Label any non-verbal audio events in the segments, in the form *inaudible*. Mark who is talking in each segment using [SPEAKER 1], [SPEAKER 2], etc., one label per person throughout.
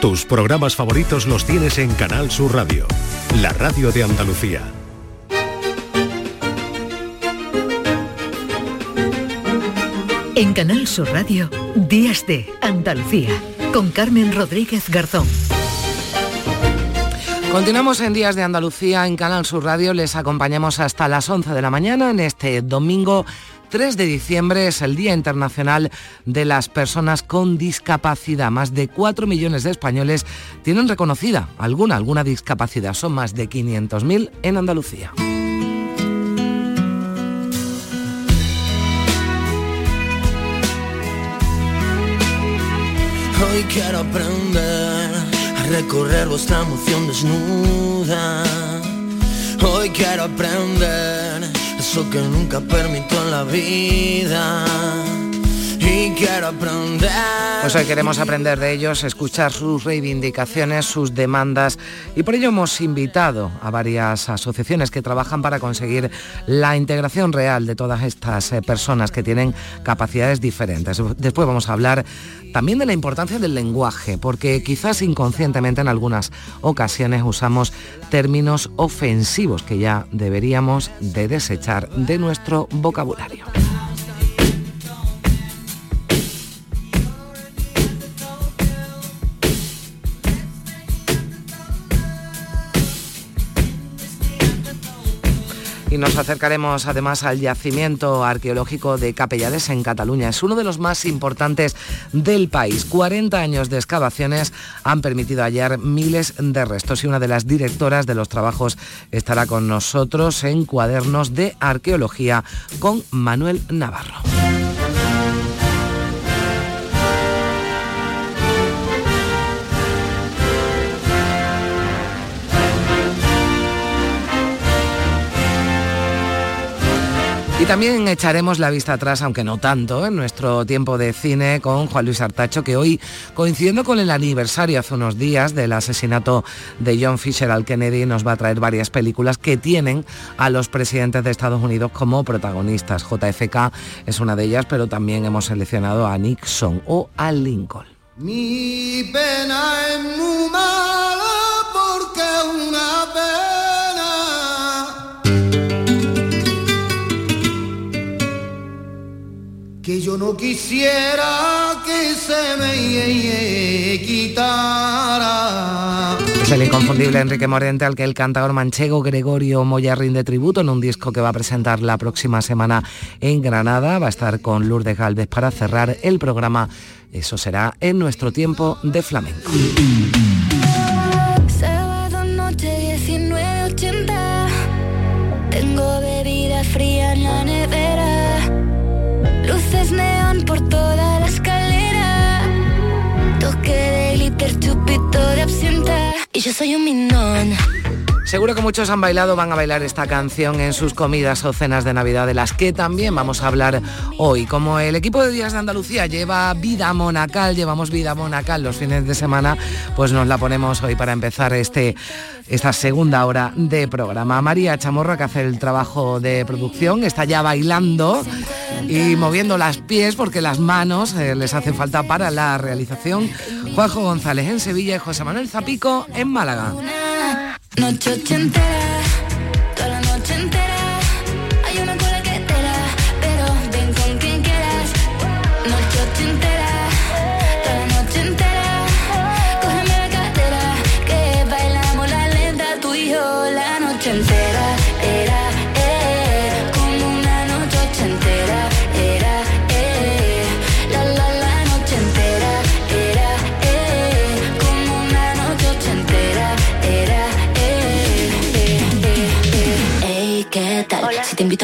[SPEAKER 1] Tus programas favoritos los tienes en Canal Sur Radio, la radio de Andalucía.
[SPEAKER 2] En Canal Sur Radio, Días de Andalucía, con Carmen Rodríguez Garzón.
[SPEAKER 3] Continuamos en Días de Andalucía en Canal Sur Radio. Les acompañamos hasta las 11 de la mañana en este domingo 3 de diciembre es el Día Internacional de las Personas con Discapacidad. Más de 4 millones de españoles tienen reconocida alguna, alguna discapacidad. Son más de 500.000 en Andalucía.
[SPEAKER 4] Hoy quiero aprender a recorrer vuestra emoción desnuda. Hoy quiero aprender que nunca permito en la vida.
[SPEAKER 3] Pues hoy queremos aprender de ellos, escuchar sus reivindicaciones, sus demandas y por ello hemos invitado a varias asociaciones que trabajan para conseguir la integración real de todas estas eh, personas que tienen capacidades diferentes. Después vamos a hablar también de la importancia del lenguaje, porque quizás inconscientemente en algunas ocasiones usamos términos ofensivos que ya deberíamos de desechar de nuestro vocabulario. Y nos acercaremos además al yacimiento arqueológico de Capellades en Cataluña. Es uno de los más importantes del país. 40 años de excavaciones han permitido hallar miles de restos y una de las directoras de los trabajos estará con nosotros en Cuadernos de Arqueología con Manuel Navarro. Y también echaremos la vista atrás, aunque no tanto, en nuestro tiempo de cine con Juan Luis Artacho, que hoy, coincidiendo con el aniversario hace unos días del asesinato de John Fisher al Kennedy, nos va a traer varias películas que tienen a los presidentes de Estados Unidos como protagonistas. JFK es una de ellas, pero también hemos seleccionado a Nixon o a Lincoln.
[SPEAKER 4] Que yo no quisiera que se me quitara.
[SPEAKER 3] Es el inconfundible Enrique Morente al que el cantador manchego Gregorio Moya rinde tributo en un disco que va a presentar la próxima semana en Granada. Va a estar con Lourdes Galvez para cerrar el programa. Eso será en nuestro tiempo de flamenco.
[SPEAKER 5] Y yo soy un minón.
[SPEAKER 3] Seguro que muchos han bailado, van a bailar esta canción en sus comidas o cenas de Navidad, de las que también vamos a hablar hoy. Como el equipo de Días de Andalucía lleva vida monacal, llevamos vida monacal los fines de semana, pues nos la ponemos hoy para empezar este, esta segunda hora de programa. María Chamorra, que hace el trabajo de producción, está ya bailando y moviendo las pies porque las manos eh, les hacen falta para la realización. Juanjo González en Sevilla y José Manuel Zapico en Málaga.
[SPEAKER 5] Te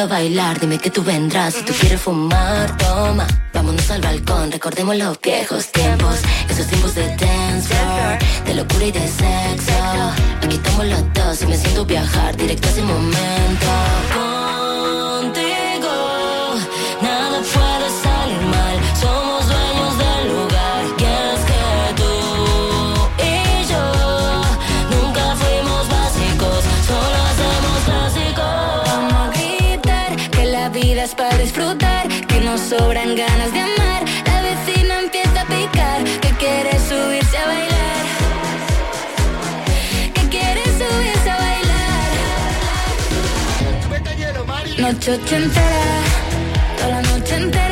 [SPEAKER 5] a bailar, dime que tú vendrás. Si tú quieres fumar, toma. Vámonos al balcón, recordemos los viejos tiempos. Esos tiempos de dance de locura y de sexo. Aquí estamos los dos y me siento viajar directo a ese momento. sobran ganas de amar. La vecina empieza a picar, que quiere subirse a bailar. Que quiere subirse a bailar. Noche entera, toda la noche entera.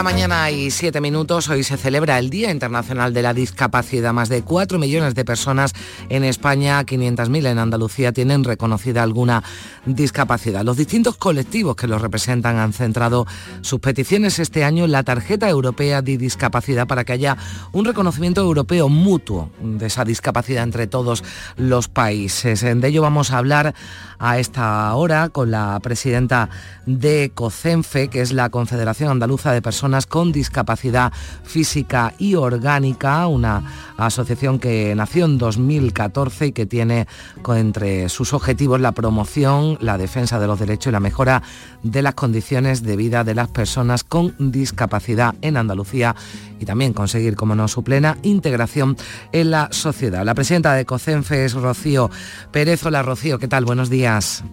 [SPEAKER 3] La mañana y 7 minutos. Hoy se celebra el Día Internacional de la Discapacidad. Más de 4 millones de personas en España, 500.000 en Andalucía, tienen reconocida alguna discapacidad. Los distintos colectivos que los representan han centrado sus peticiones este año en la tarjeta europea de discapacidad para que haya un reconocimiento europeo mutuo de esa discapacidad entre todos los países. De ello vamos a hablar a esta hora con la presidenta de COCENFE, que es la Confederación Andaluza de Personas con Discapacidad Física y Orgánica, una asociación que nació en 2014 y que tiene entre sus objetivos la promoción, la defensa de los derechos y la mejora de las condiciones de vida de las personas con discapacidad en Andalucía y también conseguir, como no, su plena integración en la sociedad. La presidenta de COCENFE es Rocío Pérez. Hola Rocío, ¿qué tal? Buenos días.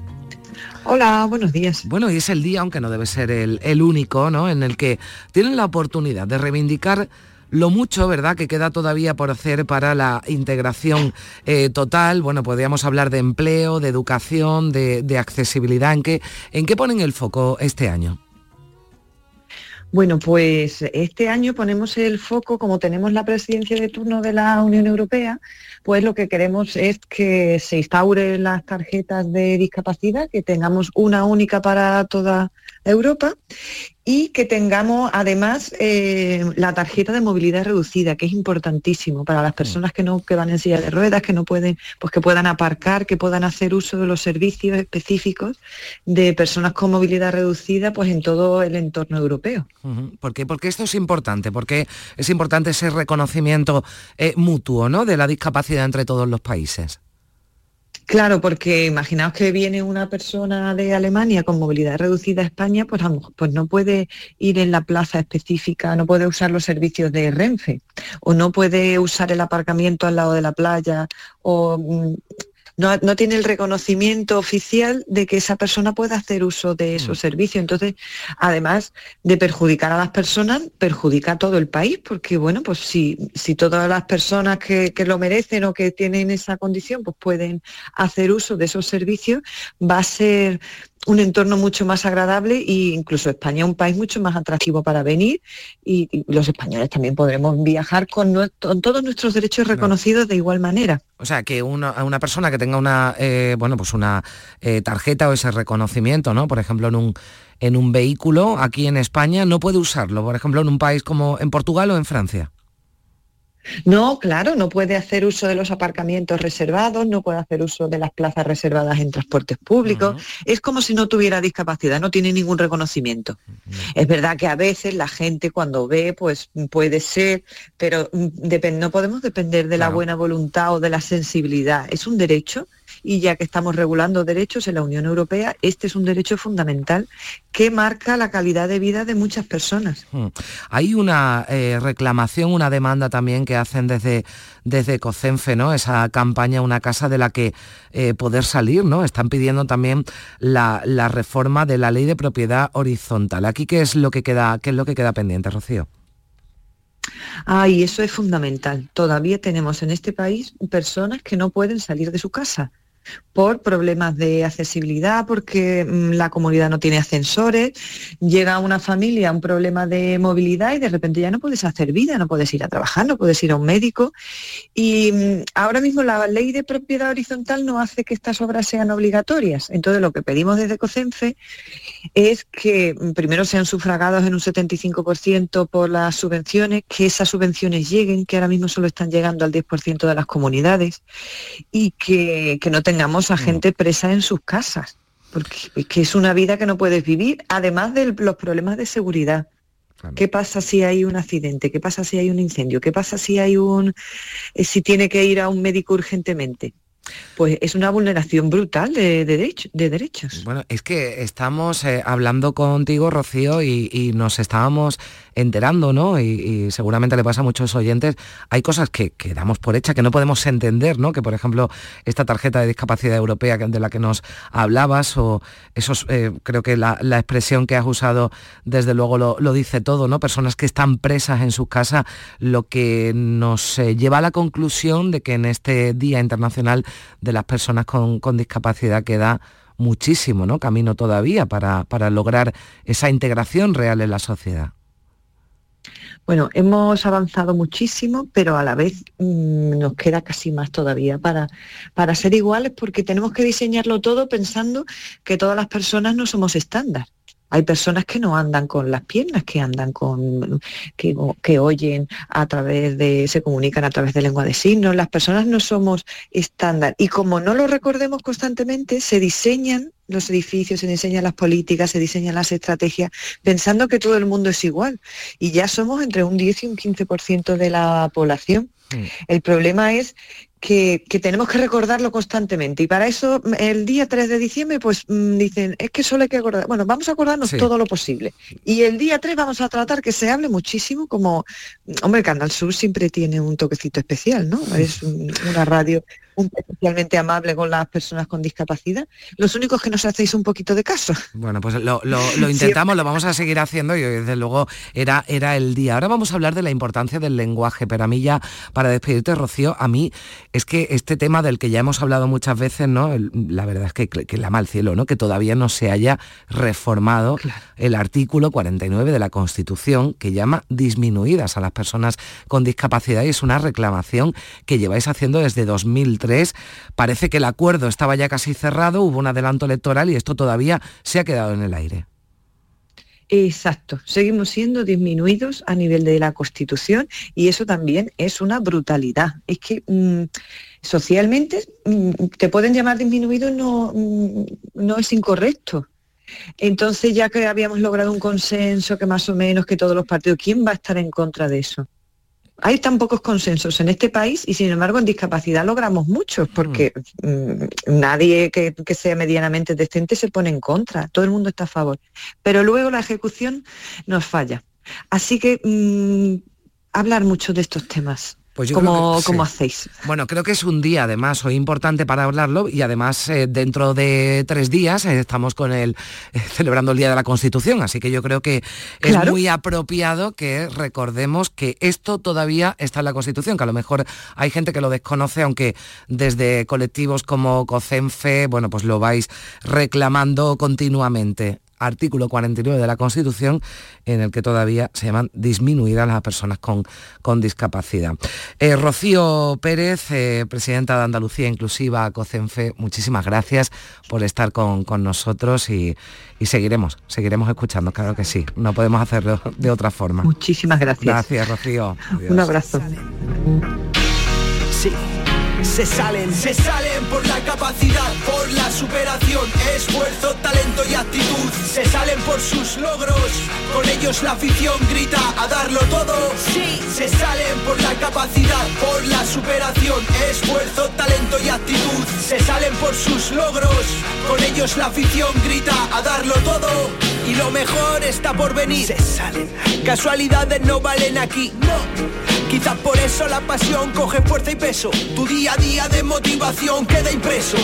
[SPEAKER 6] Hola, buenos días.
[SPEAKER 3] Bueno, y es el día, aunque no debe ser el, único, ¿no? En el que tienen la oportunidad de reivindicar lo mucho, ¿verdad?, que queda todavía por hacer para la integración eh, total. Bueno, podríamos hablar de empleo, de educación, de, de accesibilidad. ¿En qué, ¿En qué ponen el foco este año?
[SPEAKER 6] Bueno, pues este año ponemos el foco, como tenemos la presidencia de turno de la Unión Europea, pues lo que queremos es que se instauren las tarjetas de discapacidad, que tengamos una única para toda Europa y que tengamos además eh, la tarjeta de movilidad reducida, que es importantísimo para las personas que no que van en silla de ruedas, que no pueden, pues que puedan aparcar, que puedan hacer uso de los servicios específicos de personas con movilidad reducida, pues en todo el entorno europeo.
[SPEAKER 3] ¿Por qué? Porque esto es importante, porque es importante ese reconocimiento eh, mutuo, ¿no? De la discapacidad entre todos los países.
[SPEAKER 6] Claro, porque imaginaos que viene una persona de Alemania con movilidad reducida a España, pues, pues no puede ir en la plaza específica, no puede usar los servicios de Renfe, o no puede usar el aparcamiento al lado de la playa, o no, no, tiene el reconocimiento oficial de que esa persona pueda hacer uso de esos mm. servicios. Entonces, además de perjudicar a las personas, perjudica a todo el país, porque bueno, pues si, si todas las personas que, que lo merecen o que tienen esa condición, pues pueden hacer uso de esos servicios, va a ser un entorno mucho más agradable e incluso España es un país mucho más atractivo para venir y, y los españoles también podremos viajar con, nuestro, con, todos nuestros derechos reconocidos no. de igual manera.
[SPEAKER 3] O sea, que una, una persona que tenga una, eh, bueno, pues una eh, tarjeta o ese reconocimiento, ¿no? Por ejemplo, en un, en un vehículo aquí en España no puede usarlo, por ejemplo, en un país como en Portugal o en Francia.
[SPEAKER 6] No, claro, no puede hacer uso de los aparcamientos reservados, no puede hacer uso de las plazas reservadas en transportes públicos. Uh -huh. Es como si no tuviera discapacidad, no tiene ningún reconocimiento. Uh -huh. Es verdad que a veces la gente cuando ve, pues puede ser, pero no podemos depender de la buena voluntad o de la sensibilidad. Es un derecho y ya que estamos regulando derechos en la Unión Europea, este es un derecho fundamental que marca la calidad de vida de muchas personas. Hmm.
[SPEAKER 3] Hay una eh, reclamación, una demanda también que hacen desde, desde COCENFE, ¿no? Esa campaña Una casa de la que eh, poder salir, ¿no? Están pidiendo también la, reforma de la ley de propiedad horizontal. Aquí, ¿qué es lo que queda, qué es lo que queda pendiente, Rocío?
[SPEAKER 6] Ay, eso es fundamental. Todavía tenemos en este país personas que no pueden salir de su casa por problemas de accesibilidad, porque mm, la comunidad no tiene ascensores, llega una familia un problema de movilidad y de repente ya no puedes hacer vida, no puedes ir a trabajar, no puedes ir a un médico. Y mm, ahora mismo la ley de propiedad horizontal no hace que estas obras sean obligatorias. Entonces lo que pedimos desde COCENFE es que mm, primero sean sufragados en un 75% por las subvenciones, que esas subvenciones lleguen, que ahora mismo solo están llegando al 10% de las comunidades, y que, que no tengan tengamos a mm. gente presa en sus casas, porque es que es una vida que no puedes vivir, además de los problemas de seguridad. ¿Qué pasa si hay un accidente? ¿Qué pasa si hay un incendio? ¿Qué pasa si hay un eh, si tiene que ir a un médico urgentemente? Pues es una vulneración brutal de, de derechos.
[SPEAKER 3] Bueno, es que estamos eh, hablando contigo, Rocío, y, nos estábamos enterando, ¿no? Y, seguramente le pasa a muchos oyentes, hay cosas que, que, damos por hecha, que no podemos entender, ¿no? Que por ejemplo, esta tarjeta de discapacidad europea de la que nos hablabas, o esos, eh, creo que la, expresión que has usado, desde luego lo, dice todo, ¿no? Personas que están presas en su casa, lo que nos eh, lleva a la conclusión de que en este Día Internacional de las personas con, discapacidad queda muchísimo ¿no? camino todavía para, lograr esa integración real en la sociedad.
[SPEAKER 6] Bueno, hemos avanzado muchísimo, pero a la vez mm, nos queda casi más todavía para, para ser iguales porque tenemos que diseñarlo todo pensando que todas las personas no somos estándar. Hay personas que no andan con las piernas, que andan con, que, oyen a través de, se comunican a través de lengua de signos. Las personas no somos estándar. Y como no lo recordemos constantemente, se diseñan los edificios, se diseñan las políticas, se diseñan las estrategias, pensando que todo el mundo es igual. Y ya somos entre un 10 y un 15% de la población. Mm. El problema es que, tenemos que recordarlo constantemente. Y para eso, el día 3 de diciembre, pues mm, dicen, es que solo hay que acordar. Bueno, vamos a acordarnos todo lo posible. Y el día 3 vamos a tratar que se hable muchísimo, como, hombre, Canal Sur siempre tiene un toquecito especial, ¿no? Es una radio especialmente amable con las personas con discapacidad. Los únicos que nos hacéis un poquito de caso.
[SPEAKER 3] Bueno, pues lo, *laughs* intentamos, lo vamos a seguir haciendo y desde luego era, era el día. Ahora vamos a hablar de la importancia del lenguaje, pero a mí ya, para despedirte, Rocío, a mí es que este tema del que ya hemos hablado muchas veces, ¿no? la verdad es que, que la mal cielo, ¿no? Que todavía no se haya reformado el artículo 49 de la Constitución que llama disminuidas a las personas con discapacidad y es una reclamación que lleváis haciendo desde 2003 Parece que el acuerdo estaba ya casi cerrado, hubo un adelanto electoral y esto todavía se ha quedado en el aire.
[SPEAKER 6] Exacto, seguimos siendo disminuidos a nivel de la Constitución y eso también es una brutalidad. Es que mm, socialmente mm, te pueden llamar disminuido, no, mm, no es incorrecto. Entonces ya que habíamos logrado un consenso que más o menos que todos los partidos, ¿quién va a estar en contra de eso? Hay tan pocos consensos en este país y sin embargo en discapacidad logramos muchos porque mm, nadie que, sea medianamente decente se pone en contra, todo el mundo está a favor. Pero luego la ejecución nos falla. Así que mm, hablar mucho de estos temas. Pues ¿Cómo, hacéis?
[SPEAKER 3] Bueno, creo que es un día además hoy importante para hablarlo y además eh, dentro de tres días eh, estamos con el eh, *laughs* celebrando el Día de la Constitución, así que yo creo que es muy apropiado que recordemos que esto todavía está en la Constitución, que a lo mejor hay gente que lo desconoce, aunque desde colectivos como COCENFE, bueno, pues lo vais reclamando continuamente artículo 49 de la Constitución en el que todavía se llaman disminuidas las personas con, con discapacidad. Eh, Rocío Pérez, eh, presidenta de Andalucía Inclusiva, COCENFE, muchísimas gracias por estar con, nosotros y, seguiremos, seguiremos escuchando, claro que sí, no podemos hacerlo de otra forma.
[SPEAKER 6] Muchísimas gracias.
[SPEAKER 3] Gracias, Rocío.
[SPEAKER 6] Un abrazo. Sí.
[SPEAKER 7] Se salen, se salen por la capacidad, por la superación, esfuerzo, talento y actitud. Se salen por sus logros, con ellos la afición grita a darlo todo. Sí, se salen por la capacidad, por la superación, esfuerzo, talento y actitud. Se salen por sus logros, con ellos la afición grita a darlo todo. Y lo mejor está por venir. Se salen. Casualidades no valen aquí, no. Quizás por eso la pasión coge fuerza y peso. Tu día día de motivación queda impreso.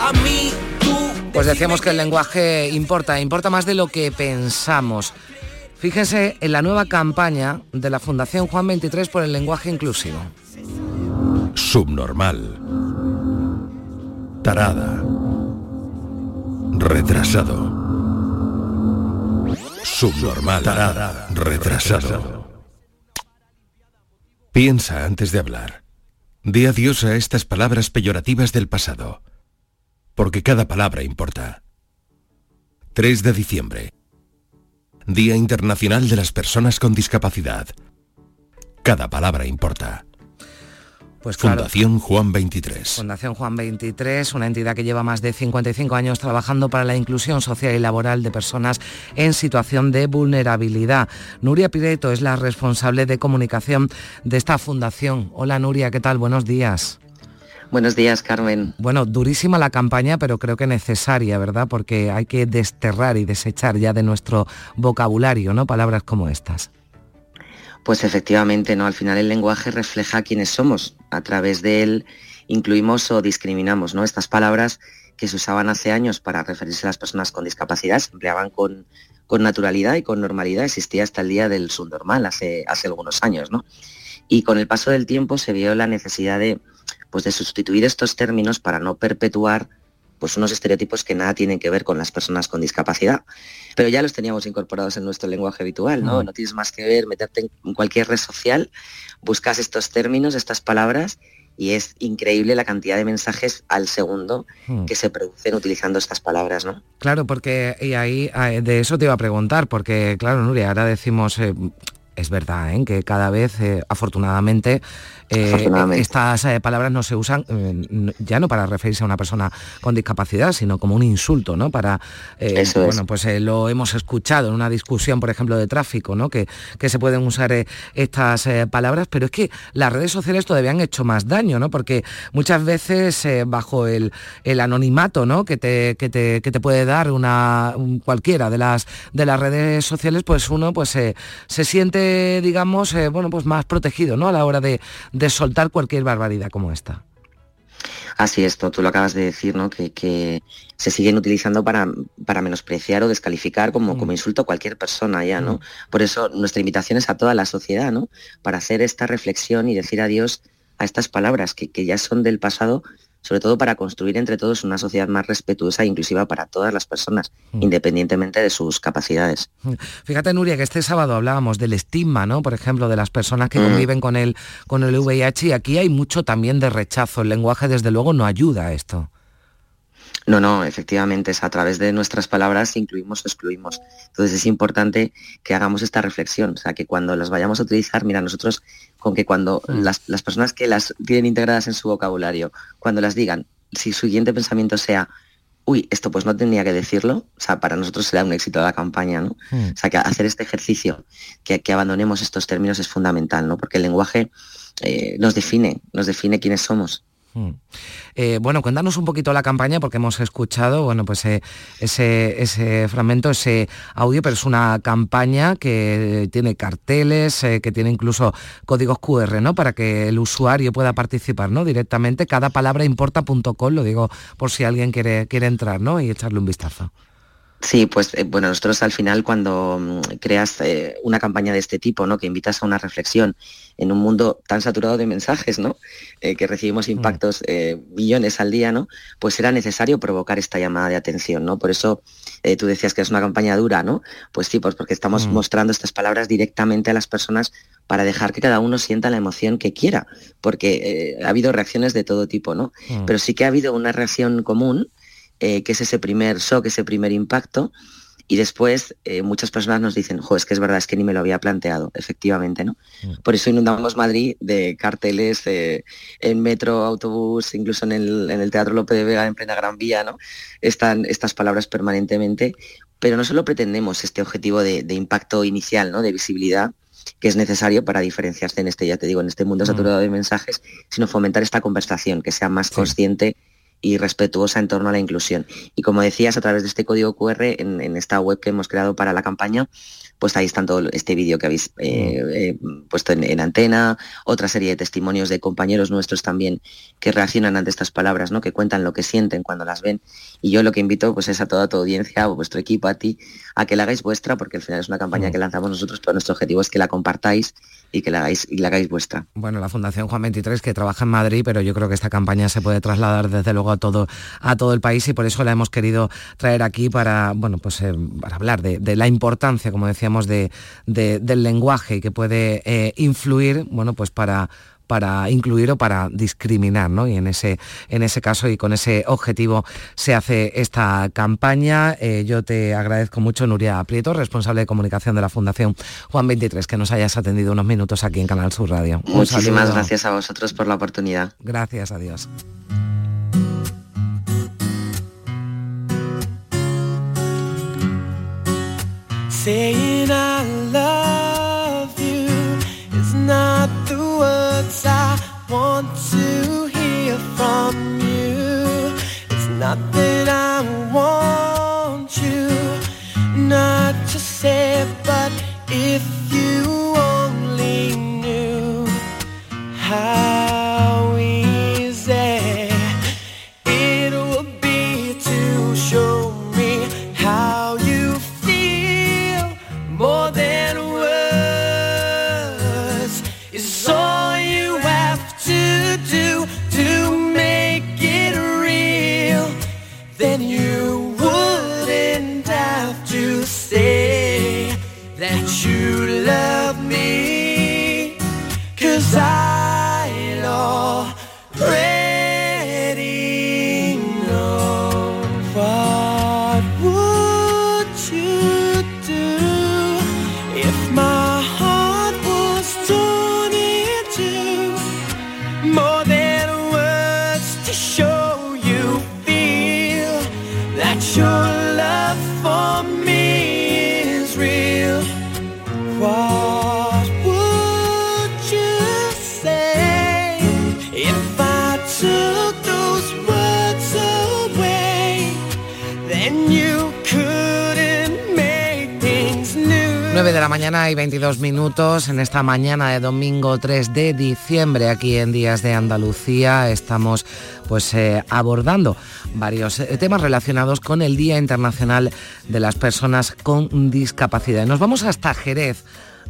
[SPEAKER 7] A mí, tú.
[SPEAKER 3] Pues decíamos que el lenguaje importa, importa más de lo que pensamos. Fíjense en la nueva campaña de la Fundación Juan 23 por el lenguaje inclusivo.
[SPEAKER 8] Subnormal. Tarada. Retrasado. Subnormal. Tarada. Retrasado. Piensa antes de hablar. Di adiós a estas palabras peyorativas del pasado. Porque cada palabra importa. 3 de diciembre. Día Internacional de las Personas con Discapacidad. Cada palabra importa.
[SPEAKER 3] Pues claro.
[SPEAKER 8] Fundación Juan 23.
[SPEAKER 3] Fundación Juan 23, una entidad que lleva más de 55 años trabajando para la inclusión social y laboral de personas en situación de vulnerabilidad. Nuria Pireto es la responsable de comunicación de esta fundación. Hola Nuria, ¿qué tal? Buenos días.
[SPEAKER 9] Buenos días, Carmen.
[SPEAKER 3] Bueno, durísima la campaña, pero creo que necesaria, ¿verdad? Porque hay que desterrar y desechar ya de nuestro vocabulario, ¿no? Palabras como estas.
[SPEAKER 9] Pues efectivamente, ¿no? Al final el lenguaje refleja quiénes somos. A través de él incluimos o discriminamos, ¿no? Estas palabras que se usaban hace años para referirse a las personas con discapacidad se empleaban con, con naturalidad y con normalidad. Existía hasta el día del subnormal hace, hace algunos años, ¿no? Y con el paso del tiempo se vio la necesidad de, pues de sustituir estos términos para no perpetuar pues unos estereotipos que nada tienen que ver con las personas con discapacidad. Pero ya los teníamos incorporados en nuestro lenguaje habitual, ¿no? No tienes más que ver, meterte en cualquier red social, buscas estos términos, estas palabras, y es increíble la cantidad de mensajes al segundo que se producen utilizando estas palabras, ¿no?
[SPEAKER 3] Claro, porque y ahí de eso te iba a preguntar, porque claro, Nuria, ahora decimos eh, es verdad, ¿eh? que cada vez, eh, afortunadamente, eh, estas palabras no se usan ya no para referirse a una persona con discapacidad, sino como un insulto, ¿no? Para, bueno, pues lo hemos escuchado en una discusión, por ejemplo, de tráfico, ¿no? Que, que se pueden usar estas palabras, pero es que las redes sociales todavía han hecho más daño, ¿no? Porque muchas veces bajo el, anonimato, ¿no? Que te, que te, que te puede dar una cualquiera de las de las redes sociales, pues uno pues se siente, digamos, bueno, pues más protegido, ¿no? A la hora de, de soltar cualquier barbaridad como esta.
[SPEAKER 9] Así es, tú lo acabas de decir, ¿no? Que, se siguen utilizando para, para, menospreciar o descalificar como, como insulto a cualquier persona ya, ¿no? Por eso nuestra invitación es a toda la sociedad, ¿no? Para hacer esta reflexión y decir adiós a estas palabras que, que ya son del pasado, sobre todo para construir entre todos una sociedad más respetuosa e inclusiva para todas las personas, mm. independientemente de sus capacidades.
[SPEAKER 3] Mm. Fíjate, Nuria, que este sábado hablábamos del estigma, ¿no? Por ejemplo, de las personas que mm. conviven con el, con el VIH y aquí hay mucho también de rechazo. El lenguaje, desde luego, no ayuda a esto.
[SPEAKER 9] No, no, efectivamente, es a través de nuestras palabras incluimos o excluimos. Entonces es importante que hagamos esta reflexión, o sea, que cuando las vayamos a utilizar, mira, nosotros con que cuando mm. las, personas que las tienen integradas en su vocabulario, cuando las digan, si su siguiente pensamiento sea, uy, esto pues no tenía que decirlo, o sea, para nosotros será un éxito de la campaña, ¿no? Mm. O sea, que hacer este ejercicio, que, que, abandonemos estos términos es fundamental, ¿no? Porque el lenguaje eh, nos define, nos define quiénes somos.
[SPEAKER 3] Hmm. Eh, bueno, cuéntanos un poquito la campaña porque hemos escuchado, bueno, pues eh, ese, ese, fragmento, ese audio, pero es una campaña que tiene carteles, eh, que tiene incluso códigos QR, ¿no? Para que el usuario pueda participar, ¿no? Directamente, cada palabra importa.com, lo digo por si alguien quiere, quiere entrar, ¿no? Y echarle un vistazo.
[SPEAKER 9] Sí, pues eh, bueno, nosotros al final cuando mm, creas eh, una campaña de este tipo, ¿no? Que invitas a una reflexión en un mundo tan saturado de mensajes, ¿no? Eh, que recibimos mm. impactos millones al día, ¿no? Pues era necesario provocar esta llamada de atención, ¿no? Por eso tú decías que es una campaña dura, ¿no? Pues sí, pues porque estamos mm. mostrando estas palabras directamente a las personas para dejar que cada uno sienta la emoción que quiera, porque ha habido reacciones de todo tipo, ¿no? Pero sí que ha habido una reacción común eh, que es ese primer shock, ese primer impacto, y después eh, muchas personas nos dicen, jo, es que es verdad, es que ni me lo había planteado, efectivamente, ¿no? Mm. Por eso inundamos Madrid de carteles eh, en metro, autobús, incluso en el, Teatro López de Vega, en plena Gran Vía, ¿no? Están estas palabras permanentemente, pero no solo pretendemos este objetivo de, impacto inicial, ¿no? De visibilidad, que es necesario para diferenciarse en este, ya te digo, en este mundo mm. saturado de mensajes, sino fomentar esta conversación, que sea más consciente y respetuosa en torno a la inclusión. Y como decías, a través de este código QR en, esta web que hemos creado para la campaña, pues ahí está todo este vídeo que habéis eh, mm. eh, puesto en, antena, otra serie de testimonios de compañeros nuestros también que reaccionan ante estas palabras, ¿no? que cuentan lo que sienten cuando las ven. Y yo lo que invito pues, es a toda tu audiencia, a vuestro equipo, a ti, a que la hagáis vuestra, porque al final es una campaña mm. que lanzamos nosotros, pero nuestro objetivo es que la compartáis y que la hagáis, y la hagáis vuestra.
[SPEAKER 3] Bueno, la Fundación Juan 23 que trabaja en Madrid, pero yo creo que esta campaña se puede trasladar desde luego a todo, a todo el país y por eso la hemos querido traer aquí para, bueno, pues, eh, para hablar de, la importancia, como decíamos, de, del lenguaje que puede eh, influir, bueno, pues para para incluir o para discriminar, ¿no? Y en ese, en ese caso y con ese objetivo se hace esta campaña. Eh, yo te agradezco mucho, Nuria Prieto, responsable de comunicación de la Fundación Juan 23, que nos hayas atendido unos minutos aquí en Canal Sur Radio.
[SPEAKER 9] Muchísimas gracias a vosotros por la oportunidad.
[SPEAKER 3] Gracias, adiós. Want to hear from you. It's not that I want you not to say, but if you only knew how mañana y 22 minutos en esta mañana de domingo 3 de diciembre aquí en Días de Andalucía estamos pues eh, abordando varios eh, temas relacionados con el Día Internacional de las Personas con Discapacidad. Nos vamos hasta Jerez.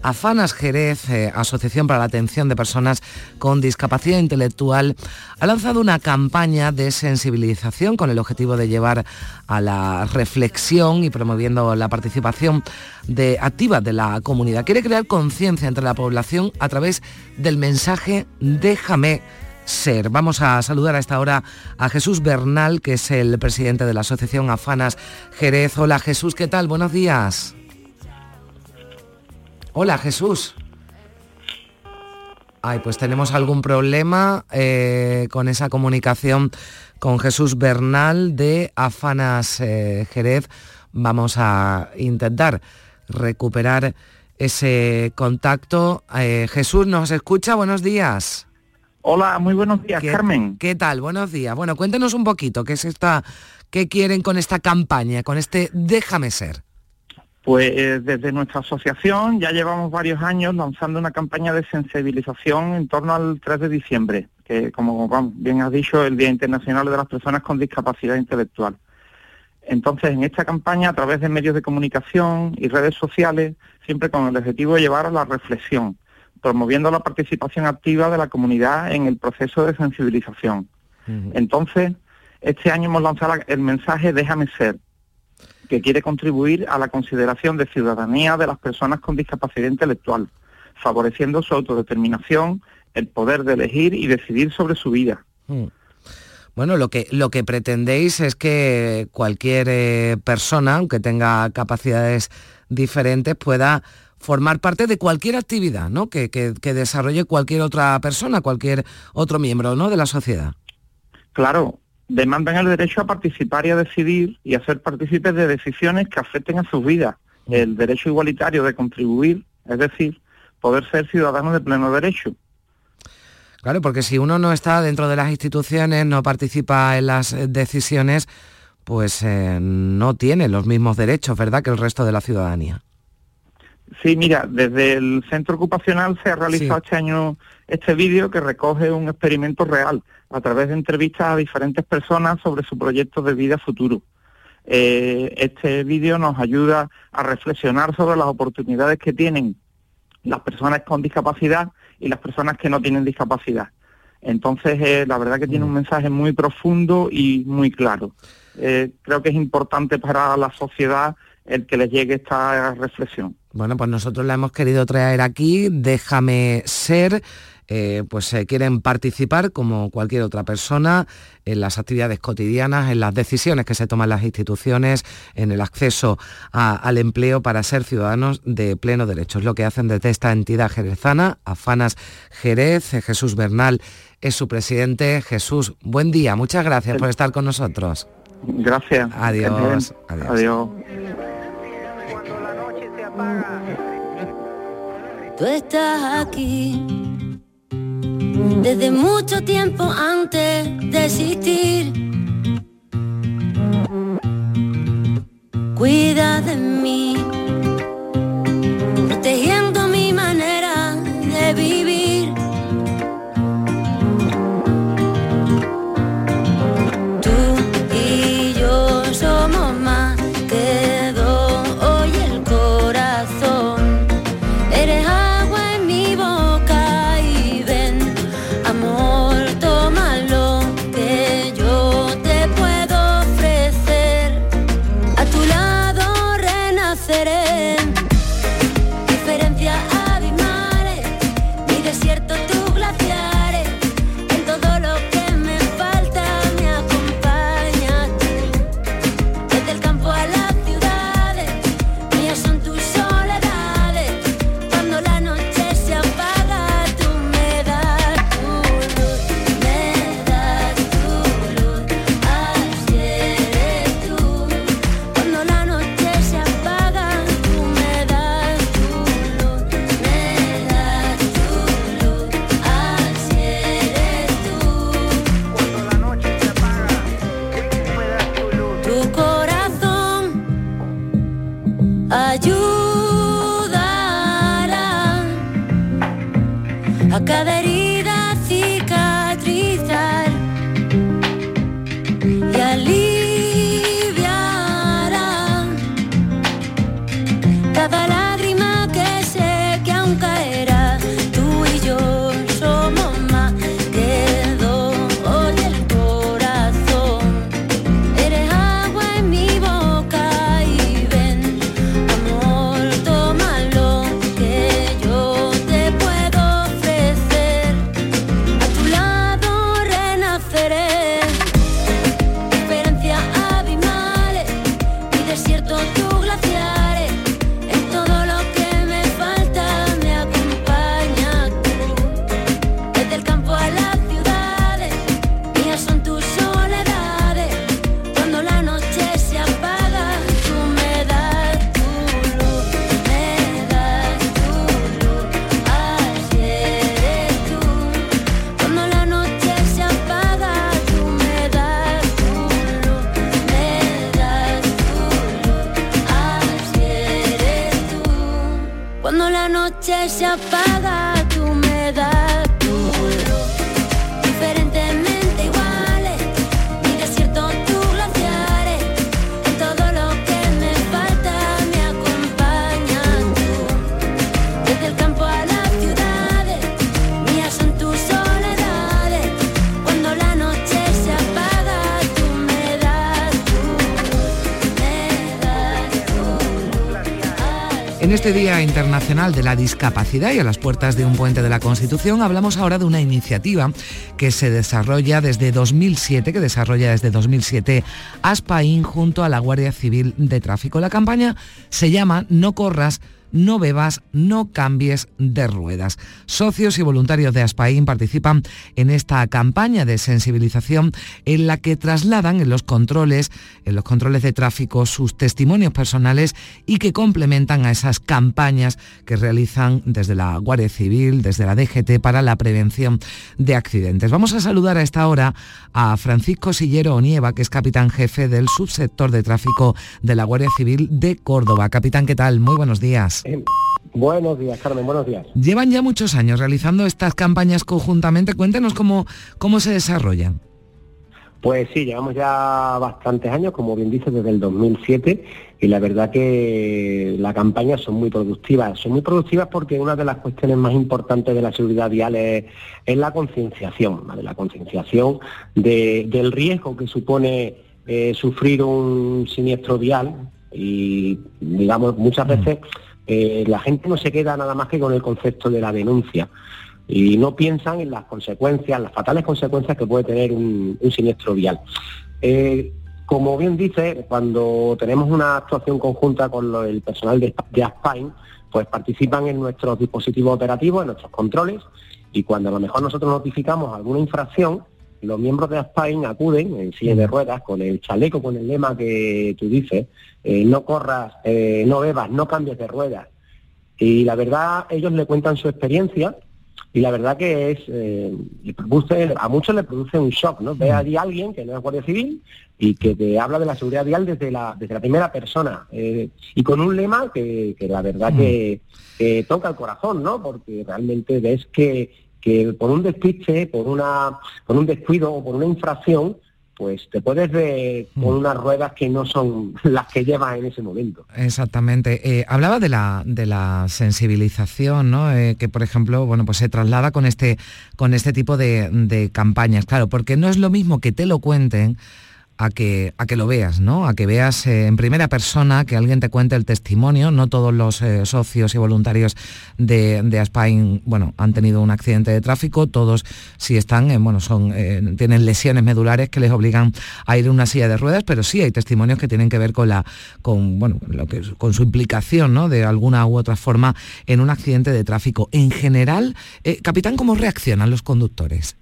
[SPEAKER 3] Afanas Jerez, eh, Asociación para la Atención de Personas con Discapacidad Intelectual, ha lanzado una campaña de sensibilización con el objetivo de llevar a la reflexión y promoviendo la participación de, activa de la comunidad. Quiere crear conciencia entre la población a través del mensaje Déjame ser. Vamos a saludar a esta hora a Jesús Bernal, que es el presidente de la Asociación Afanas Jerez. Hola Jesús, ¿qué tal? Buenos días. Hola Jesús. Ay, pues tenemos algún problema eh, con esa comunicación con Jesús Bernal de Afanas eh, Jerez. Vamos a intentar recuperar ese contacto. Eh, Jesús, ¿nos escucha? Buenos días.
[SPEAKER 10] Hola, muy buenos días,
[SPEAKER 3] ¿Qué,
[SPEAKER 10] Carmen.
[SPEAKER 3] ¿Qué tal? Buenos días. Bueno, cuéntenos un poquito, ¿qué es esta, qué quieren con esta campaña, con este Déjame ser?
[SPEAKER 10] Pues eh, desde nuestra asociación ya llevamos varios años lanzando una campaña de sensibilización en torno al 3 de diciembre, que como vamos, bien has dicho, es el Día Internacional de las Personas con Discapacidad Intelectual. Entonces, en esta campaña, a través de medios de comunicación y redes sociales, siempre con el objetivo de llevar a la reflexión, promoviendo la participación activa de la comunidad en el proceso de sensibilización. Entonces, este año hemos lanzado el mensaje Déjame ser, que quiere contribuir a la consideración de ciudadanía de las personas con discapacidad intelectual, favoreciendo su autodeterminación, el poder de elegir y decidir sobre su vida.
[SPEAKER 3] Mm. Bueno, lo que, lo que pretendéis es que cualquier eh, persona, aunque tenga capacidades diferentes, pueda formar parte de cualquier actividad ¿no? que, desarrolle cualquier otra persona, cualquier otro miembro ¿no? de la sociedad.
[SPEAKER 10] Claro, demandan el derecho a participar y a decidir y a ser partícipes de decisiones que afecten a sus vidas. Mm. El derecho igualitario de contribuir, es decir, poder ser ciudadanos de pleno derecho.
[SPEAKER 3] Claro, porque si uno no está dentro de las instituciones, no participa en las eh, decisiones, pues eh, no tiene los mismos derechos, ¿verdad?, que el resto de la ciudadanía.
[SPEAKER 10] Sí, mira, desde el centro ocupacional se ha realizado este año este vídeo que recoge un experimento real a través de entrevistas a diferentes personas sobre su proyecto de vida futuro. Eh, este vídeo nos ayuda a reflexionar sobre las oportunidades que tienen las personas con discapacidad y las personas que no tienen discapacidad. Entonces, eh, la verdad que tiene un mm. mensaje muy profundo y muy claro. Eh, creo que es importante para la sociedad el que les llegue esta reflexión.
[SPEAKER 3] Bueno, pues nosotros la hemos querido traer aquí, déjame ser. Eh, pues quieren participar como cualquier otra persona en las actividades cotidianas, en las decisiones que se toman las instituciones, en el acceso al empleo para ser ciudadanos de pleno derecho. Es lo que hacen desde esta entidad jerezana, Afanas Jerez. Jesús Bernal es su presidente. Jesús, buen día, muchas gracias por estar con nosotros.
[SPEAKER 10] Gracias.
[SPEAKER 3] Adiós. Adiós.
[SPEAKER 10] Adiós.
[SPEAKER 11] Tú estás aquí desde mucho tiempo antes de existir. Cuida de mí, protegiendo
[SPEAKER 3] este Día Internacional de la Discapacidad y a las puertas de un puente de la Constitución hablamos ahora de una iniciativa que se desarrolla desde 2007, que desarrolla desde 2007 Aspain junto a la Guardia Civil de Tráfico. La campaña se llama No corras no bebas, no cambies de ruedas. Socios y voluntarios de Aspaín participan en esta campaña de sensibilización en la que trasladan en los controles, en los controles de tráfico sus testimonios personales y que complementan a esas campañas que realizan desde la Guardia Civil, desde la DGT para la prevención de accidentes. Vamos a saludar a esta hora a Francisco Sillero Onieva, que es capitán jefe del subsector de tráfico de la Guardia Civil de Córdoba. Capitán, ¿qué tal? Muy buenos días.
[SPEAKER 12] Eh, buenos días, Carmen, buenos días.
[SPEAKER 3] Llevan ya muchos años realizando estas campañas conjuntamente. Cuéntenos cómo, cómo se desarrollan.
[SPEAKER 12] Pues sí, llevamos ya bastantes años, como bien dice, desde el 2007 y la verdad que las campañas son muy productivas. Son muy productivas porque una de las cuestiones más importantes de la seguridad vial es, la concienciación, la concienciación del riesgo que supone eh, sufrir un siniestro vial y, digamos, muchas mm. Eh, la gente no se queda nada más que con el concepto de la denuncia y no piensan en las consecuencias, las fatales consecuencias que puede tener un, siniestro vial. Eh, como bien dice, cuando tenemos una actuación conjunta con el personal de, de Aspain, pues participan en nuestros dispositivos operativos, en nuestros controles, y cuando a lo mejor nosotros notificamos alguna infracción, los miembros de Aspain acuden en silla de ruedas con el chaleco, con el lema que tú dices, eh, no corras, eh, no bebas, no cambies de ruedas. Y la verdad, ellos le cuentan su experiencia y la verdad que es, eh, a muchos le produce un shock, ¿no? Ve allí a alguien que no es guardia civil y que te habla de la seguridad vial desde la, desde la primera persona y con un lema que, la verdad que, que toca el corazón, ¿no? Porque realmente ves que que por un despiste, por, una, por un descuido o por una infracción, pues te puedes ver con mm. unas ruedas que no son *laughs* las que llevas en ese momento.
[SPEAKER 3] Exactamente. Eh, hablaba de la, de la sensibilización, ¿no? Eh, que por ejemplo, bueno, pues se traslada con este, con este tipo de, de campañas, claro, porque no es lo mismo que te lo cuenten a que, a que lo veas, ¿no? A que veas eh, en primera persona, que alguien te cuente el testimonio. No todos los eh, socios y voluntarios de, de, Aspain, bueno, han tenido un accidente de tráfico. Todos, si están, bueno, son, eh, tienen lesiones medulares que les obligan a ir en una silla de ruedas, pero sí hay testimonios que tienen que ver con la, con, bueno, lo que, con su implicación, ¿no? De alguna u otra forma en un accidente de tráfico. En general, capitán, ¿cómo reaccionan los conductores?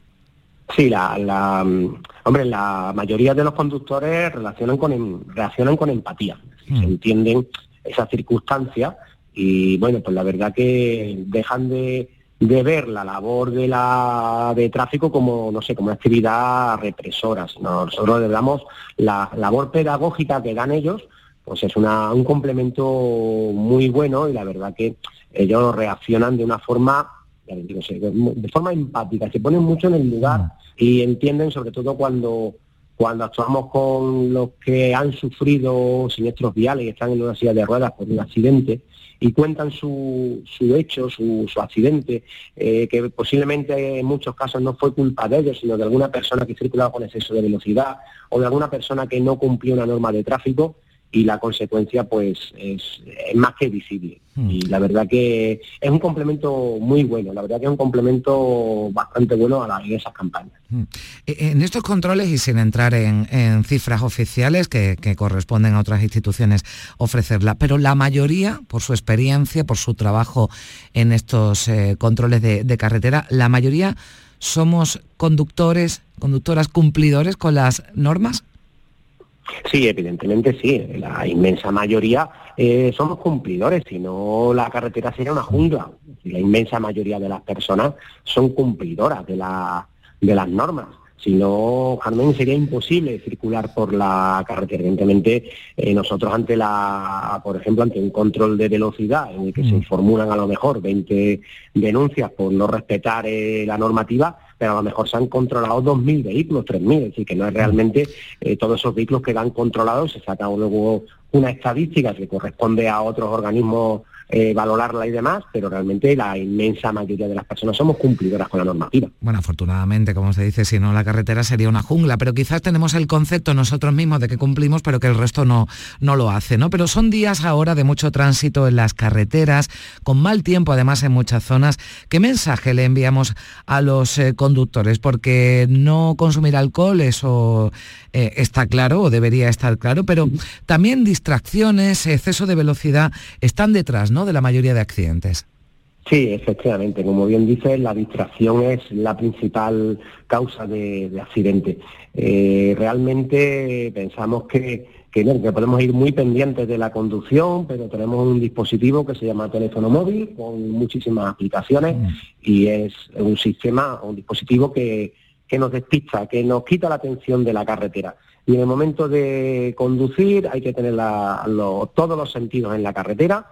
[SPEAKER 12] Sí, la, mm, hombre, la mayoría de los conductores relacionan con, em, reaccionan con empatía, se mm. entienden esas circunstancias y bueno, pues la verdad que dejan de, ver la labor de la de tráfico como no sé como una actividad represora nosotros le damos la labor pedagógica que dan ellos pues es una, un complemento muy bueno y la verdad que ellos reaccionan de una forma de forma empática, se ponen mucho en el lugar mm. y entienden, sobre todo cuando, cuando actuamos con los que han sufrido siniestros viales y están en una silla de ruedas por un accidente y cuentan su, su hecho, su, su accidente, eh, que posiblemente en muchos casos no fue culpa de ellos, sino de alguna persona que circulaba con exceso de velocidad o de alguna persona que no cumplió una norma de tráfico, y la consecuencia pues es, más que visible. Hmm. Y la verdad que es un complemento muy bueno, la verdad que es un complemento bastante bueno a, la, esas campañas. Hmm.
[SPEAKER 3] E, en estos controles y sin entrar en, cifras oficiales que, corresponden a otras instituciones ofrecerla, pero la mayoría, por su experiencia, por su trabajo en estos eh, controles de carretera, la mayoría somos conductores, conductoras cumplidores con las normas.
[SPEAKER 12] Sí, evidentemente sí. La inmensa mayoría eh, somos cumplidores, si no la carretera sería una jungla. La inmensa mayoría de las personas son cumplidoras de, de las normas. Si no, Carmen, sería imposible circular por la carretera. Evidentemente, eh, nosotros ante la, por ejemplo, ante un control de velocidad en el que se mm. formulan a lo mejor 20 denuncias por no respetar eh, la normativa, pero a lo mejor se han controlado 2.000 vehículos, 3.000, es decir, que no es realmente eh, todos esos vehículos que dan controlados, se saca luego una estadística que corresponde a otros organismos eh, valorarla y demás, pero realmente la inmensa mayoría de las personas somos cumplidoras con la normativa.
[SPEAKER 3] Bueno, afortunadamente, como se dice, si no la carretera sería una jungla, pero quizás tenemos el concepto nosotros mismos de que cumplimos, pero que el resto no, no lo hace, ¿no? Pero son días ahora de mucho tránsito en las carreteras, con mal tiempo además en muchas zonas. ¿Qué mensaje le enviamos a los eh, conductores? Porque no consumir alcohol, eso eh, está claro o debería estar claro, pero también distracciones, exceso de velocidad están detrás ¿no? De la mayoría de accidentes.
[SPEAKER 12] Sí, efectivamente. Como bien dices, la distracción es la principal causa de, accidente. Eh, realmente pensamos que, que, podemos ir muy pendientes de la conducción, pero tenemos un dispositivo que se llama teléfono móvil con muchísimas aplicaciones mm. y es un sistema, un dispositivo que, que nos despista, que nos quita la atención de la carretera. Y en el momento de conducir hay que tener todos los sentidos en la carretera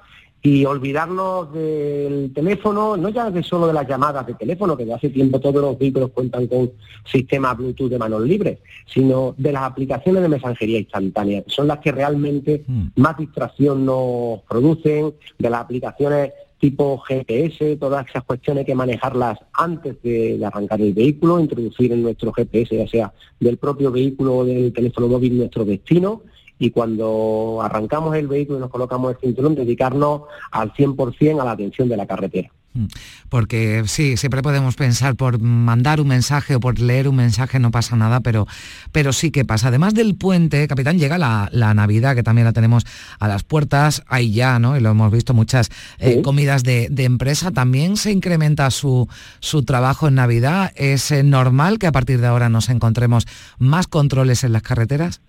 [SPEAKER 12] y olvidarnos del teléfono, no ya de solo de las llamadas de teléfono, que de hace tiempo todos los vehículos cuentan con sistemas Bluetooth de manos libres, sino de las aplicaciones de mensajería instantánea, que son las que realmente mm. más distracción nos producen, de las aplicaciones tipo GPS, todas esas cuestiones hay que manejarlas antes de, arrancar el vehículo, introducir en nuestro GPS, ya sea del propio vehículo o del teléfono móvil, nuestro destino, y cuando arrancamos el vehículo y nos colocamos el cinturón, dedicarnos al 100% a la atención de la carretera.
[SPEAKER 3] Mm. Porque sí, siempre podemos pensar por mandar un mensaje o por leer un mensaje no pasa nada, pero, pero sí que pasa. Además del puente, capitán, llega la, Navidad, que también la tenemos a las puertas, ahí ya, ¿no? Y lo hemos visto muchas eh, comidas de, empresa. También se incrementa su, su trabajo en Navidad. ¿Es eh, normal que a partir de ahora nos encontremos más controles en las carreteras?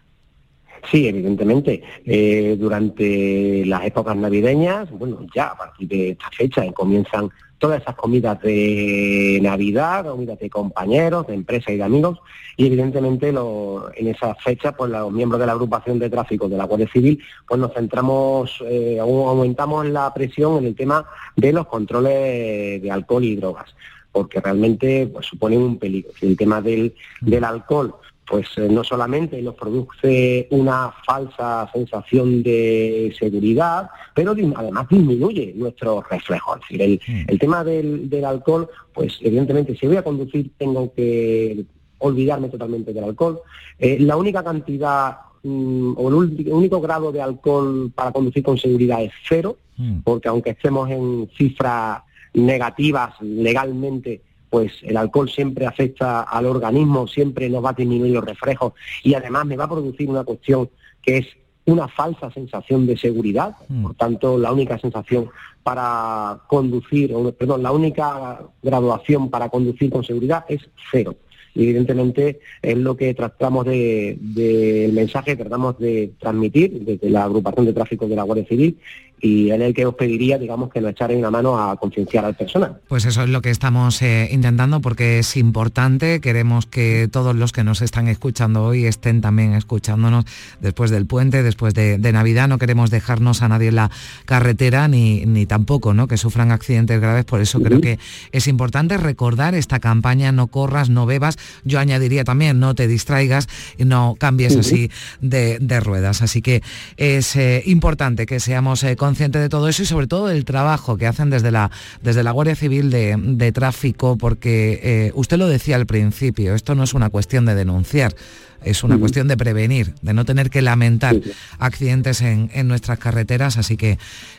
[SPEAKER 12] Sí, evidentemente. Eh, durante las épocas navideñas, bueno, ya a partir de esta fecha comienzan todas esas comidas de Navidad, comidas de compañeros, de empresas y de amigos, y evidentemente en esa fecha, pues los miembros de la agrupación de tráfico de la Guardia Civil, pues nos centramos, eh, aumentamos la presión en el tema de los controles de alcohol y drogas, porque realmente pues, suponen un peligro. El tema del, del alcohol pues eh, no solamente nos produce una falsa sensación de seguridad, pero además disminuye nuestros reflejos. Es decir, el, mm. tema del, alcohol, pues evidentemente si voy a conducir tengo que olvidarme totalmente del alcohol. Eh, la única cantidad mm, o el único grado de alcohol para conducir con seguridad es cero, mm. porque aunque estemos en cifras negativas legalmente, pues el alcohol siempre afecta al organismo, siempre nos va a disminuir los reflejos y además me va a producir una cuestión que es una falsa sensación de seguridad, mm. por tanto la única sensación para conducir, perdón, la única graduación para conducir con seguridad es cero. Y evidentemente es lo que tratamos del de, mensaje que tratamos de transmitir desde la agrupación de tráfico de la Guardia Civil y en el que os pediría, digamos, que nos echaran una mano a concienciar al personal.
[SPEAKER 3] Pues eso es lo que estamos eh, intentando porque es importante, queremos que todos los que nos están escuchando hoy estén también escuchándonos después del puente, después de, Navidad, no queremos dejarnos a nadie en la carretera ni, ni tampoco ¿no? que sufran accidentes graves, por eso creo que es importante recordar esta campaña, no corras, no bebas, yo añadiría también, no te distraigas y no cambies así de, ruedas, así que es eh, importante que seamos eh, consciente de todo eso y sobre todo del trabajo que hacen desde la, desde la Guardia Civil de, tráfico, porque eh, usted lo decía al principio, esto no es una cuestión de denunciar, es una cuestión de prevenir, de no tener que lamentar accidentes en, nuestras carreteras, así que,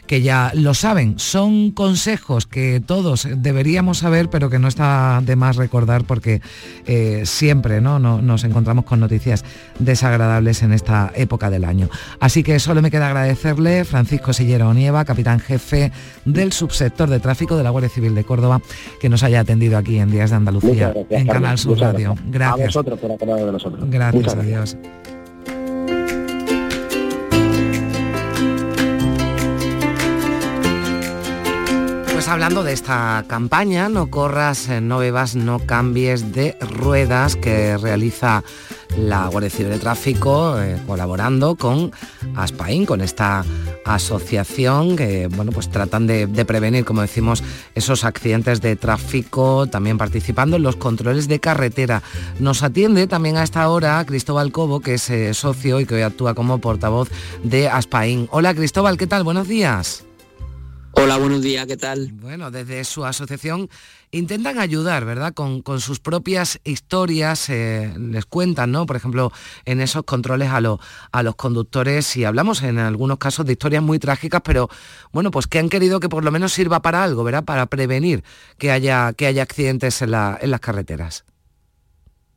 [SPEAKER 3] que ya lo saben. Son consejos que todos deberíamos saber, pero que no está de más recordar porque eh, siempre ¿no? nos encontramos con noticias desagradables en esta época del año. Así que solo me queda agradecerle Francisco Sillero Onieva, capitán jefe del subsector de tráfico de la Guardia Civil de Córdoba, que nos haya atendido aquí en Días de Andalucía, en Canal Sur Radio. Gracias. A
[SPEAKER 12] vosotros por de nosotros.
[SPEAKER 3] Gracias. Gracias, Hablando de esta campaña, no corras, eh, no bebas, no cambies de ruedas que realiza la Guardia Civil de Tráfico eh, colaborando con Aspain, con esta asociación que bueno, pues tratan de, prevenir, como decimos, esos accidentes de tráfico, también participando en los controles de carretera. Nos atiende también a esta hora Cristóbal Cobo, que es eh, socio y que hoy actúa como portavoz de Aspain. Hola Cristóbal, ¿qué tal? Buenos días.
[SPEAKER 13] Hola, buenos días, ¿qué tal?
[SPEAKER 3] Bueno, desde su asociación intentan ayudar, ¿verdad? Con, sus propias historias, eh, les cuentan, ¿no? Por ejemplo, en esos controles a, a los conductores y hablamos en algunos casos de historias muy trágicas, pero bueno, pues que han querido que por lo menos sirva para algo, ¿verdad? Para prevenir que haya, que haya accidentes en, en las carreteras.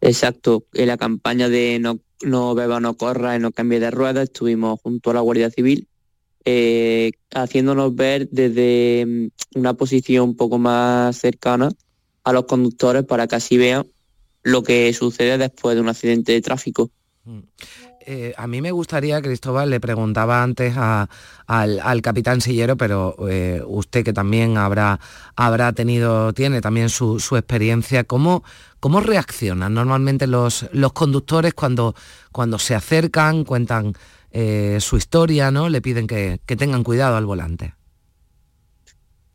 [SPEAKER 13] Exacto, en la campaña de no, no beba, no corra y no cambie de ruedas estuvimos junto a la Guardia Civil eh, haciéndonos ver desde mm, una posición un poco más cercana a los conductores para que así vean lo que sucede después de un accidente de tráfico. Mm.
[SPEAKER 3] Eh, a mí me gustaría, Cristóbal, le preguntaba antes al, capitán Sillero, pero eh, usted que también habrá, habrá tenido, tiene también su, experiencia, ¿cómo, ¿cómo reaccionan normalmente los, los conductores cuando, cuando se acercan, cuentan eh, su historia, ¿no? Le piden que, tengan cuidado al volante.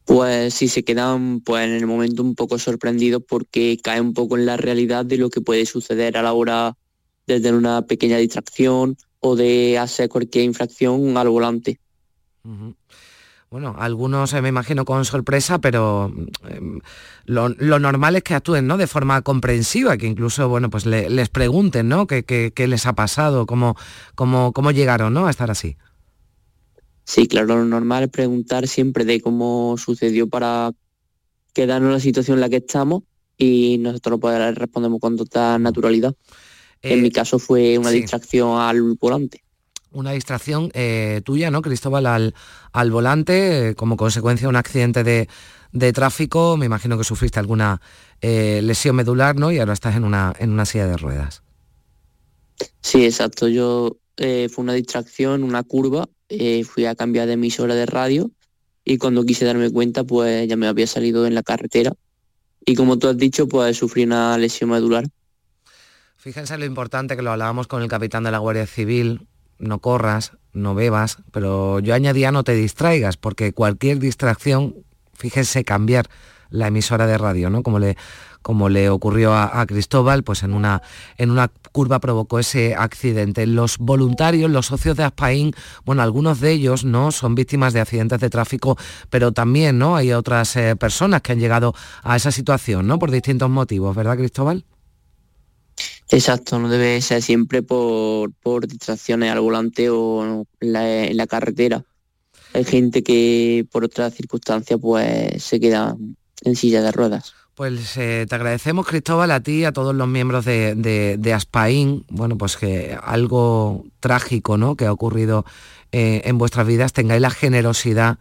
[SPEAKER 13] Pues sí, se quedan pues, en el momento un poco sorprendidos porque cae un poco en la realidad de lo que puede suceder a la hora de tener una pequeña distracción o de hacer cualquier infracción al volante
[SPEAKER 3] bueno, algunos eh, me imagino con sorpresa, pero em, lo, normal es que actúen ¿no? de forma comprensiva, que incluso bueno, pues les pregunten ¿no? ¿Qué, les ha pasado, cómo, cómo, cómo llegaron ¿no? a estar así.
[SPEAKER 13] Sí, claro, lo normal es preguntar siempre de cómo sucedió para quedarnos en la situación en la que estamos y nosotros pues, respondemos con total naturalidad. en mi eh, caso fue una distracción al volante
[SPEAKER 3] una distracción eh, tuya, ¿no, Cristóbal, al, al volante, eh, como consecuencia de un accidente de, tráfico. Me imagino que sufriste alguna eh, lesión medular, ¿no? Y ahora estás en una, en una silla de ruedas.
[SPEAKER 13] Sí, exacto. Yo fue una distracción, una curva. fui a cambiar de emisora de radio y cuando quise darme cuenta, pues ya me había salido en la carretera. Y como tú has dicho, pues sufrí una lesión medular.
[SPEAKER 3] Fíjense lo importante que lo hablábamos con el capitán de la Guardia Civil, no corras, no bebas, pero yo añadía no te distraigas, porque cualquier distracción, fíjese cambiar la emisora de radio, ¿no? Como le, como le ocurrió a, Cristóbal, pues en una, en una curva provocó ese accidente. Los voluntarios, los socios de Aspaín, bueno, algunos de ellos no son víctimas de accidentes de tráfico, pero también ¿no? hay otras eh, personas que han llegado a esa situación, ¿no? Por distintos motivos, ¿verdad, Cristóbal?
[SPEAKER 13] Exacto, no debe ser siempre por, por distracciones al volante o en la, carretera. Hay gente que por otras circunstancias pues se queda en silla de ruedas.
[SPEAKER 3] Pues eh, te agradecemos, Cristóbal, a ti, a todos los miembros de, de, Aspaín, bueno, pues que algo trágico, ¿no?, que ha ocurrido eh, en vuestras vidas, tengáis la generosidad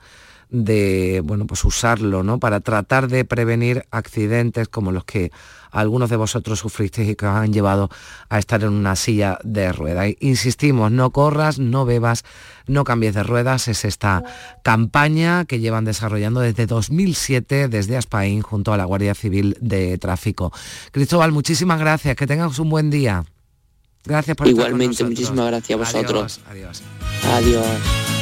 [SPEAKER 3] de, bueno, pues usarlo, ¿no?, para tratar de prevenir accidentes como los que algunos de vosotros sufristeis y que os han llevado a estar en una silla de ruedas. Insistimos, no corras, no bebas, no cambies de ruedas. Es esta campaña que llevan desarrollando desde 2007 desde Aspaín junto a la Guardia Civil de Tráfico. Cristóbal, muchísimas gracias. Que tengas un buen día. Gracias por
[SPEAKER 13] Igualmente,
[SPEAKER 3] estar con
[SPEAKER 13] muchísimas gracias a vosotros.
[SPEAKER 3] adiós.
[SPEAKER 13] Adiós.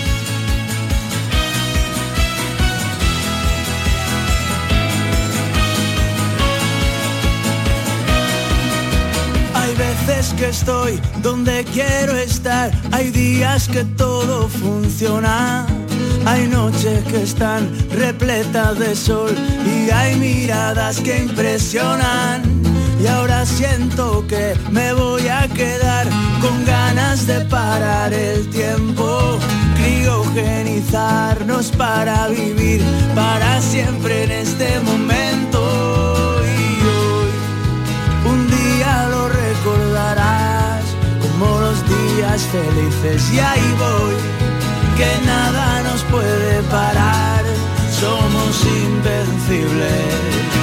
[SPEAKER 14] Veces que estoy donde quiero estar, hay días que todo funciona. Hay noches que están repletas de sol y hay miradas que impresionan. Y ahora siento que me voy a quedar con ganas de parar el tiempo, criogenizarnos para vivir para siempre en este momento. Felices y ahí voy, que nada nos puede parar, somos invencibles.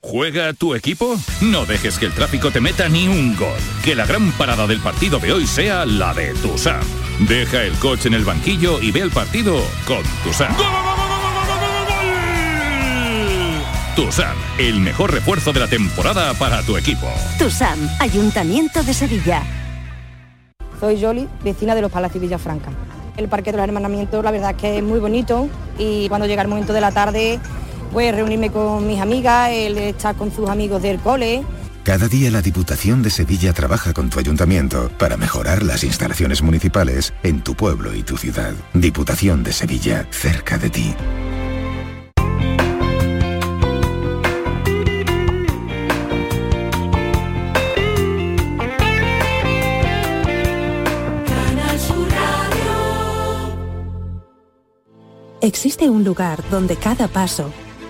[SPEAKER 15] ¿Juega tu equipo? No dejes que el tráfico te meta ni un gol. Que la gran parada del partido de hoy sea la de Tusam. Deja el coche en el banquillo y ve el partido con Tusam. Tusam, el mejor refuerzo de la temporada para tu equipo.
[SPEAKER 16] Tusam, Ayuntamiento de Sevilla.
[SPEAKER 17] Soy Yoli, vecina de los Palacios Villafranca. El Parque de los Hermanamientos, la verdad es que es muy bonito y cuando llega el momento de la tarde pues reunirme con mis amigas, el estar con sus amigos del cole.
[SPEAKER 18] Cada día la Diputación de Sevilla trabaja con tu ayuntamiento para mejorar las instalaciones municipales en tu pueblo y tu ciudad. Diputación de Sevilla, cerca de ti.
[SPEAKER 19] Existe un lugar donde cada paso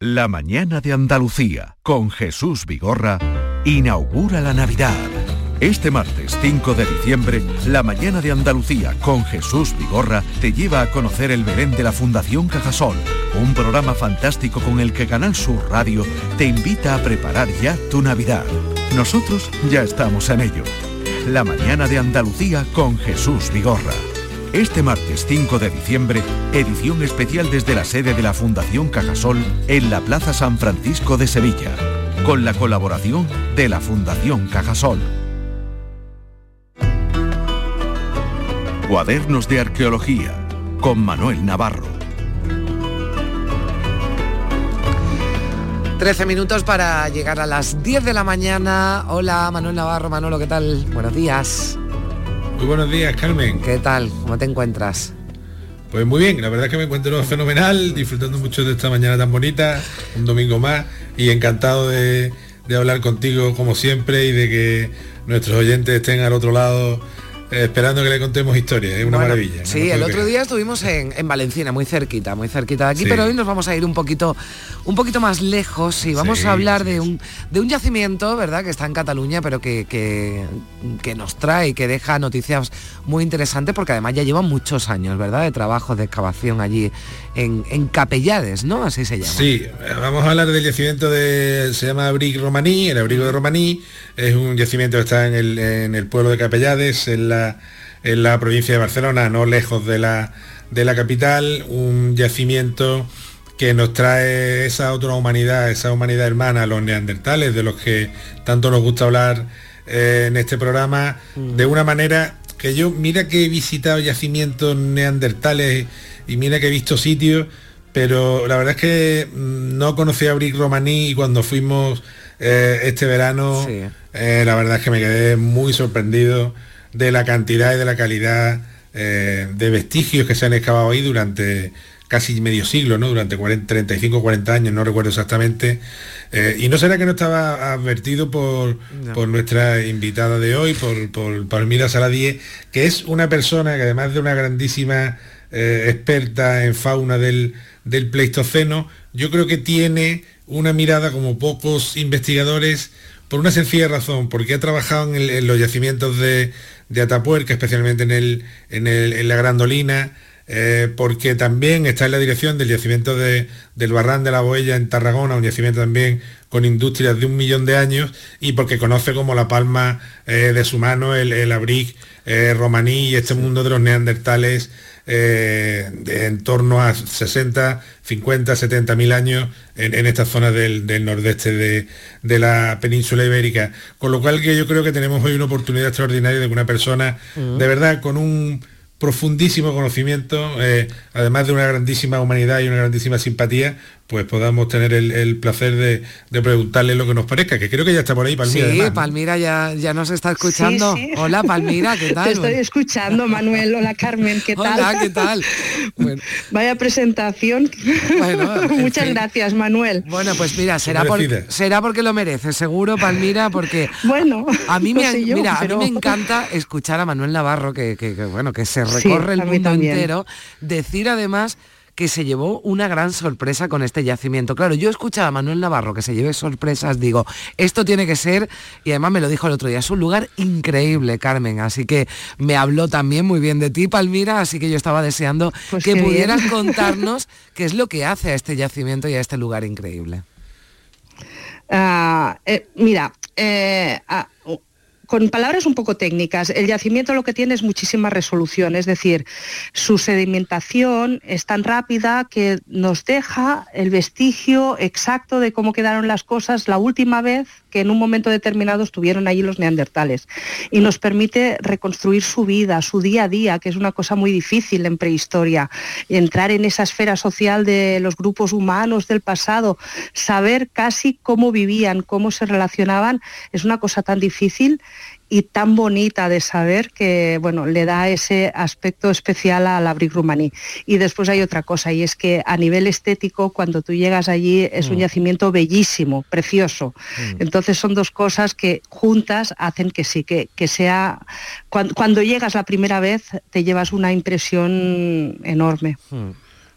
[SPEAKER 8] La mañana de Andalucía con Jesús Vigorra inaugura la Navidad. Este martes 5 de diciembre, la mañana de Andalucía con Jesús Vigorra te lleva a conocer el Belén de la Fundación Cajasol, un programa fantástico con el que Canal Sur Radio te invita a preparar ya tu Navidad. Nosotros ya estamos en ello. La mañana de Andalucía con Jesús Vigorra. Este martes 5 de diciembre, edición especial desde la sede de la Fundación Cajasol en la Plaza San Francisco de Sevilla, con la colaboración de la Fundación Cajasol. Cuadernos de Arqueología, con Manuel Navarro.
[SPEAKER 3] 13 minutos para llegar a las 10 de la mañana. Hola, Manuel Navarro, Manolo, ¿qué tal? Buenos días.
[SPEAKER 20] Muy buenos días, Carmen.
[SPEAKER 3] ¿Qué tal? ¿Cómo te encuentras?
[SPEAKER 20] Pues muy bien, la verdad es que me encuentro fenomenal, disfrutando mucho de esta mañana tan bonita, un domingo más, y encantado de, de hablar contigo como siempre y de que nuestros oyentes estén al otro lado esperando que le contemos historias, es una maravilla.
[SPEAKER 3] Sí, el otro día estuvimos en, en, Valenciana, muy cerquita, muy cerquita de aquí, pero hoy nos vamos a ir un poquito, un poquito más lejos y vamos a hablar de un, de un yacimiento, ¿verdad?, que está en Cataluña, pero que, que, que nos trae que deja noticias muy interesantes, porque además ya lleva muchos años, ¿verdad?, de trabajo de excavación allí en, en Capellades, ¿no? Así se llama.
[SPEAKER 20] Sí, vamos a hablar del yacimiento de, se llama Abric Romaní, el abrigo de Romaní, es un yacimiento que está en el, en el pueblo de Capellades, en la en la provincia de Barcelona, no lejos de la, de la capital, un yacimiento que nos trae esa otra humanidad, esa humanidad hermana, los neandertales, de los que tanto nos gusta hablar eh, en este programa, de una manera que yo, mira que he visitado yacimientos neandertales y mira que he visto sitios, pero la verdad es que mm, no conocía a Brick Romaní y cuando fuimos eh, este verano, eh, la verdad es que me quedé muy sorprendido de la cantidad y de la calidad eh, de vestigios que se han excavado ahí durante casi medio siglo, ¿no? Durante 40, 35, 40 años, no recuerdo exactamente. Eh, y no será que no estaba advertido por, por nuestra invitada de hoy, por, por Palmira que es una persona que además de una grandísima eh, experta en fauna del, del Pleistoceno, yo creo que tiene una mirada como pocos investigadores por una sencilla razón, porque ha trabajado en, los yacimientos de, de, Atapuerca, especialmente en, el, en, el, en la Grandolina, eh, porque también está en la dirección del yacimiento de, del Barran de la Boella en Tarragona, un yacimiento también con industrias de un millón de años, y porque conoce como la palma eh, de su mano el, el abric eh, romaní y este mundo de los neandertales de, en torno a 60, 50, 70 mil años en, en esta zona del, del nordeste de, de, la península ibérica. Con lo cual que yo creo que tenemos hoy una oportunidad extraordinaria de que una persona de verdad con un profundísimo conocimiento, eh, además de una grandísima humanidad y una grandísima simpatía, pues podamos tener el, placer de, preguntarle lo que nos parezca, que creo que ya está por ahí, Palmira.
[SPEAKER 3] Sí, Palmira ya, ya nos está escuchando. Hola, Palmira, ¿qué *laughs* tal?
[SPEAKER 21] Te estoy escuchando, Manuel. Hola, Carmen, ¿qué tal?
[SPEAKER 3] Hola, ¿qué tal? *laughs*
[SPEAKER 21] Vaya presentación. *laughs* Muchas gracias, Manuel.
[SPEAKER 3] Bueno, pues mira, será, será porque lo merece, seguro, Palmira, porque
[SPEAKER 21] bueno,
[SPEAKER 3] a mí me, mira, a mí me encanta escuchar a Manuel Navarro, que, bueno, que se recorre el mundo entero, decir además que se llevó una gran sorpresa con este yacimiento. Claro, yo escuchaba a Manuel Navarro que se lleve sorpresas, digo, esto tiene que ser, y además me lo dijo el otro día, es un lugar increíble, Carmen, así que me habló también muy bien de ti, Palmira, así que yo estaba deseando
[SPEAKER 21] Pues
[SPEAKER 3] que
[SPEAKER 21] bien.
[SPEAKER 3] pudieras *laughs* contarnos qué es lo que hace a este yacimiento y a este lugar increíble.
[SPEAKER 21] Ah, eh, mira, eh, ah, con palabras un poco técnicas, el yacimiento lo que tiene es muchísima resolución, es decir, su sedimentación es tan rápida que nos deja el vestigio exacto de cómo quedaron las cosas la última vez que en un momento determinado estuvieron allí los neandertales. Y nos permite reconstruir su vida, su día a día, que es una cosa muy difícil en prehistoria, entrar en esa esfera social de los grupos humanos del pasado, saber casi cómo vivían, cómo se relacionaban, es una cosa tan difícil y tan bonita de saber que bueno le da ese aspecto especial a la Brick Romaní. Y después hay otra cosa y es que a nivel estético cuando tú llegas allí es un
[SPEAKER 22] Mm.
[SPEAKER 21] yacimiento bellísimo, precioso. Entonces son dos cosas que juntas hacen que sí, que, que sea cuando, cuando llegas la primera vez te llevas una impresión enorme.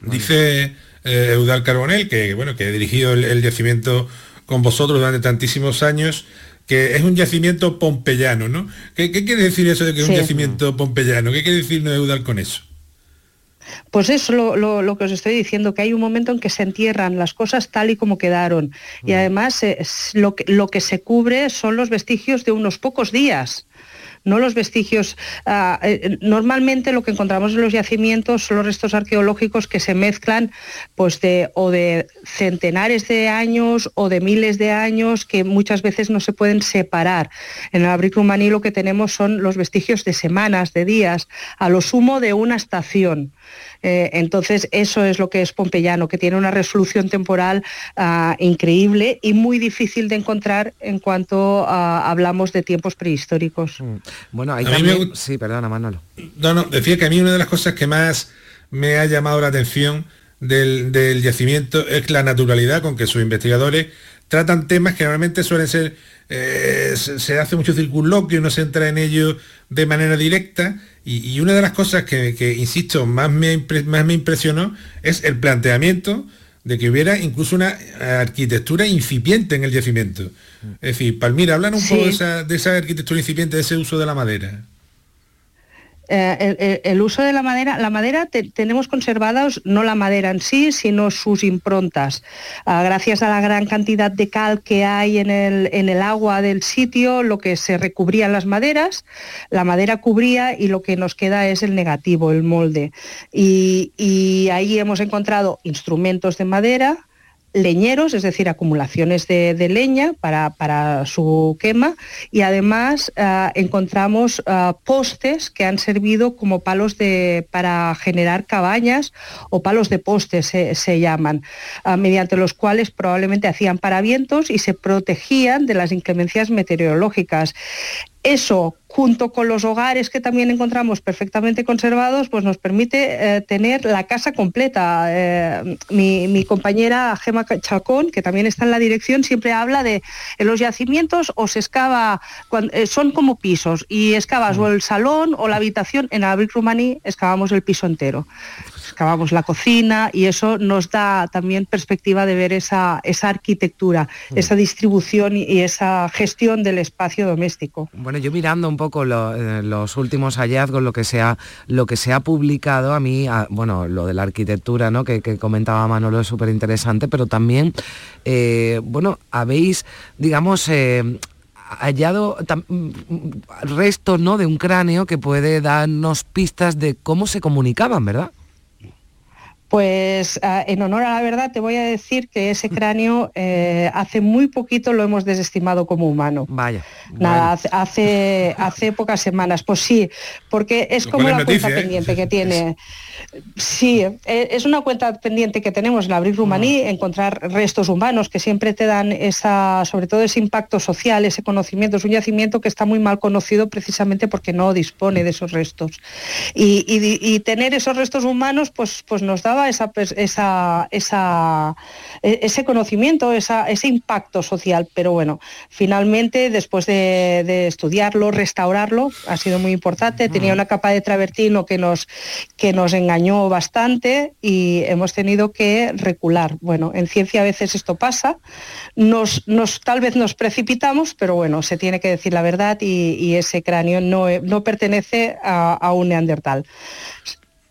[SPEAKER 20] Dice eh, Eudal Carbonell, que bueno, que ha dirigido el, el yacimiento con vosotros durante tantísimos años, que es un yacimiento pompeyano, ¿no? ¿Qué, qué quiere decir eso de que es
[SPEAKER 21] Sí.
[SPEAKER 20] un yacimiento pompeyano? ¿Qué quiere decir Eudal con eso?
[SPEAKER 21] Pues eso lo, lo- lo que os estoy diciendo, que hay un momento en que se entierran las cosas tal y como quedaron. Y además eh, es lo, que, lo que se cubre son los vestigios de unos pocos días. No los vestigios. ah, eh, normalmente lo que encontramos en los yacimientos son los restos arqueológicos que se mezclan pues de, o de centenares de años o de miles de años que muchas veces no se pueden separar. En el Abric Romaní lo que tenemos son los vestigios de semanas, de días, a lo sumo de una estación. Eh, entonces, eso es lo que es Pompeyano, que tiene una resolución temporal ah, increíble y muy difícil de encontrar en cuanto ah, hablamos de tiempos prehistóricos.
[SPEAKER 3] Bueno, ahí también...
[SPEAKER 20] me
[SPEAKER 3] Sí, perdona, Manolo.
[SPEAKER 20] No, no, decía que a mí una de las cosas que más me ha llamado la atención del, del yacimiento es la naturalidad con que sus investigadores tratan temas que normalmente suelen ser, eh, se, se hace mucho circunloquio, no se entra en ello de manera directa, y, y una de las cosas que, que, insisto, más me, impre- más me impresionó es el planteamiento de que hubiera incluso una arquitectura incipiente en el yacimiento. Es decir, Palmira, hablan un
[SPEAKER 21] Sí.
[SPEAKER 20] poco de esa, de esa arquitectura incipiente, de ese uso de la madera.
[SPEAKER 21] Eh, el, uso de la madera, la madera te- tenemos conservados no la madera en sí, sino sus improntas. Ah, gracias a la gran cantidad de cal que hay en el, en el agua del sitio, lo que se recubrían las maderas, la madera cubría y lo que nos queda es el negativo, el molde. Y ahí hemos encontrado instrumentos de madera, leñeros, es decir, acumulaciones de, leña para, para su quema y además ah, encontramos ah, postes que han servido como palos de, para generar cabañas o palos de postes se, se llaman, ah, mediante los cuales probablemente hacían paravientos y se protegían de las inclemencias meteorológicas. Eso, junto con los hogares que también encontramos perfectamente conservados, pues nos permite eh, tener la casa completa. Eh, mi, mi compañera Gema Chacón, que también está en la dirección, siempre habla de en los yacimientos o se excava, eh, son como pisos, y excavas o el salón o la habitación, en Abric Romaní excavamos el piso entero. Excavamos la cocina y eso nos da también perspectiva de ver esa, esa arquitectura, esa distribución y- esa gestión del espacio doméstico.
[SPEAKER 3] Bueno, yo mirando un poco eh, los últimos hallazgos, lo que se ha, lo que se ha publicado, a mí, bueno, lo de la arquitectura, ¿no? Que, comentaba Manolo es súper interesante, pero también, eh, bueno, habéis, digamos, hallado mm, restos ¿no? de un cráneo que puede darnos pistas de cómo se comunicaban, ¿verdad?
[SPEAKER 21] Pues ah, en honor a la verdad te voy a decir que ese cráneo eh, hace muy poquito lo hemos desestimado como humano.
[SPEAKER 3] Vaya.
[SPEAKER 21] Nada, hace, *laughs* hace pocas semanas. Pues sí, porque es como la cuenta ¿eh? pendiente que tiene. Sí, e, es una cuenta pendiente que tenemos en Abril Rumaní, mm. encontrar restos humanos que siempre te dan esa, sobre todo ese impacto social, ese conocimiento. Es un yacimiento que está muy mal conocido precisamente porque no dispone de esos restos. Y, tener esos restos humanos pues, pues nos daba esa, esa, e, ese conocimiento, ese impacto social. Pero bueno, finalmente, después de, estudiarlo, restaurarlo, ha sido muy importante. Tenía una capa de travertino que nos, que nos engañó bastante y hemos tenido que recular. Bueno, en ciencia a veces esto pasa. Nos, nos, tal vez nos precipitamos, pero bueno, se tiene que decir la verdad y, ese cráneo no, no pertenece a, a un neandertal.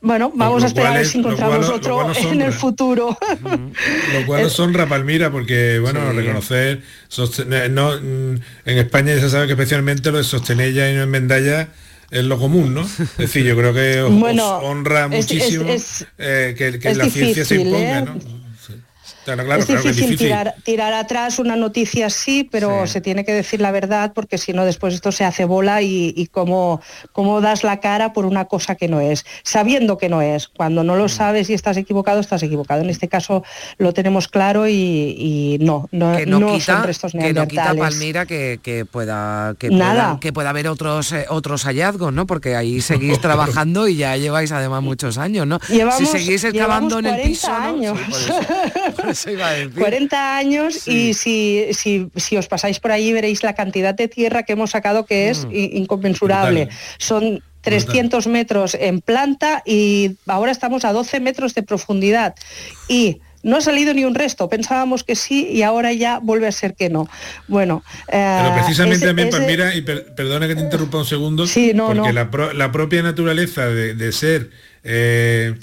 [SPEAKER 21] Bueno, vamos a esperar a ver si encontramos otro en el futuro. *laughs*
[SPEAKER 20] Lo cual nos honra Palmira porque, bueno, reconocer, no, mm, en España ya se sabe que especialmente lo de Sostenella y no Mendalla es lo común, ¿no? *laughs* Es decir, yo creo que os, honra muchísimo eh, que, la ciencia se imponga, ¿eh? ¿no?
[SPEAKER 21] Es, difícil Tirar, atrás una noticia así, pero se tiene que decir la verdad porque si no después esto se hace bola y, cómo, das la cara por una cosa que no es, sabiendo que no es. Cuando no lo mm. sabes y estás equivocado, estás equivocado. En este caso lo tenemos claro y, no, no,
[SPEAKER 3] que
[SPEAKER 21] no,
[SPEAKER 3] quita,
[SPEAKER 21] son restos
[SPEAKER 3] Que no quita Palmira que, pueda, que pueda, que pueda haber otros, eh, otros hallazgos, ¿no? Porque ahí *laughs* seguís trabajando y ya lleváis además muchos años, ¿no?
[SPEAKER 21] si
[SPEAKER 3] seguís excavando en el piso,
[SPEAKER 21] años. 40 años y si, si, os pasáis por allí veréis la cantidad de tierra que hemos sacado que es mm. inconmensurable. Son 300 metros en planta y ahora estamos a 12 metros de profundidad. Y no ha salido ni un resto, pensábamos que sí y ahora ya vuelve a ser que no. Bueno,
[SPEAKER 20] pero eh, precisamente también, pues mira, y perdona que te interrumpa un segundo,
[SPEAKER 21] sí, no,
[SPEAKER 20] porque La, propia naturaleza de, ser eh,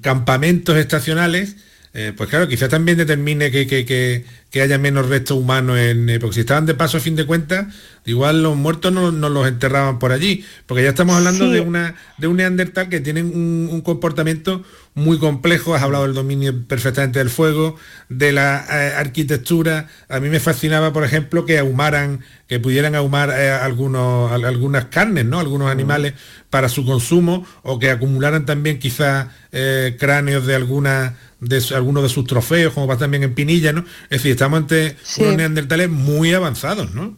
[SPEAKER 20] campamentos estacionales, eh, pues claro, quizás también determine que, haya menos restos humanos en... Eh, porque si estaban de paso a fin de cuentas, igual los muertos no, los enterraban por allí, porque ya estamos hablando de, una, de un neandertal que tiene un, comportamiento muy complejo, has hablado del dominio perfectamente del fuego, de la eh, arquitectura, a mí me fascinaba, por ejemplo, que ahumaran, que pudieran ahumar algunos, algunas carnes, ¿no? algunos animales para su consumo, o que acumularan también quizás cráneos de alguna de algunos de sus trofeos, como pasa también en Pinilla, ¿no? Es decir, estamos ante unos neandertales muy avanzados, ¿no?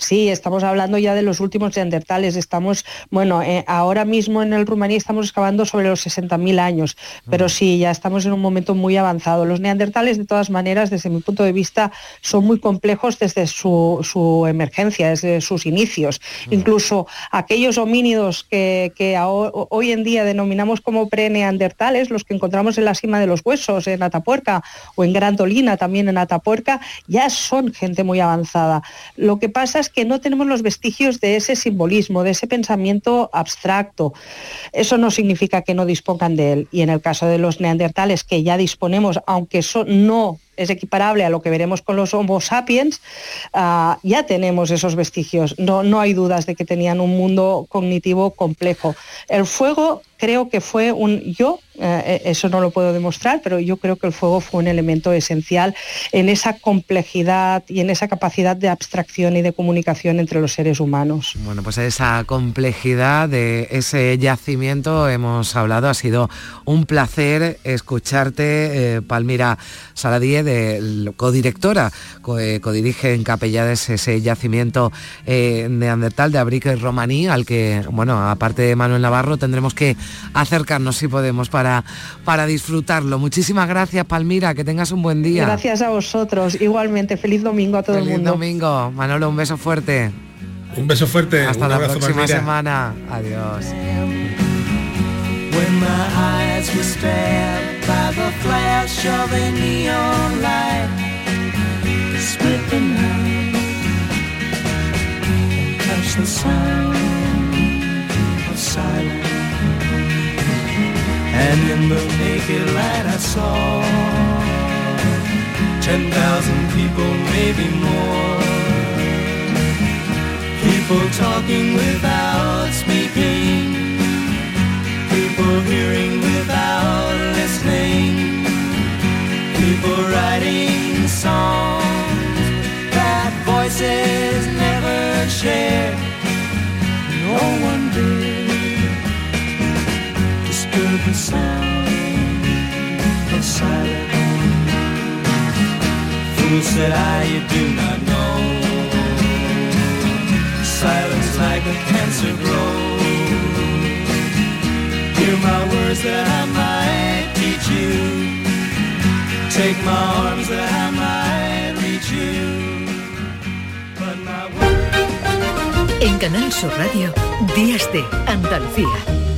[SPEAKER 21] Sí, estamos hablando ya de los últimos neandertales. Estamos, bueno, eh, ahora mismo en el Rumanía estamos excavando sobre los 60.000 años, pero mm. sí, ya estamos en un momento muy avanzado. Los neandertales, de todas maneras, desde mi punto de vista, son muy complejos desde su, emergencia, desde sus inicios. Mm. Incluso aquellos homínidos que, hoy en día denominamos como pre-neandertales, los que encontramos en la cima de los huesos, en Atapuerca o en Grandolina, también en Atapuerca, ya son gente muy avanzada. Lo que pasa es que no tenemos los vestigios de ese simbolismo, de ese pensamiento abstracto. Eso no significa que no dispongan de él. Y en el caso de los neandertales, que ya disponemos, aunque no es equiparable a lo que veremos con los Homo sapiens, ah, ya tenemos esos vestigios. No, no hay dudas de que tenían un mundo cognitivo complejo. El fuego creo que fue un, yo, eh, eso no lo puedo demostrar, pero yo creo que el fuego fue un elemento esencial en esa complejidad y en esa capacidad de abstracción y de comunicación entre los seres humanos.
[SPEAKER 3] Bueno, pues esa complejidad de ese yacimiento hemos hablado, ha sido un placer escucharte, eh, Palmira Saladie, de codirectora, eh, codirige en Capellades ese yacimiento neandertal de Abrique Romaní, al que, bueno, aparte de Manuel Navarro, tendremos que acercarnos si podemos para, para disfrutarlo. Muchísimas gracias, Palmira, que tengas un buen día.
[SPEAKER 21] Gracias a vosotros, igualmente. Feliz domingo a todo el mundo.
[SPEAKER 3] Feliz domingo. Manolo, un beso fuerte.
[SPEAKER 20] Un beso fuerte.
[SPEAKER 3] Hasta la próxima semana. Adiós.
[SPEAKER 14] as we stand by the flash of a neon light. Split the night and catch the sound of silence. And in the naked light I saw ten thousand people, maybe more. People talking without speaking People hearing without listening. People writing songs that voices never shared. No one did disturb the sound of silence. Fool said I, you do not know. Silence like a cancer grows. Take my arms I you.
[SPEAKER 2] En Canal Sur Radio, Días de Andalucía.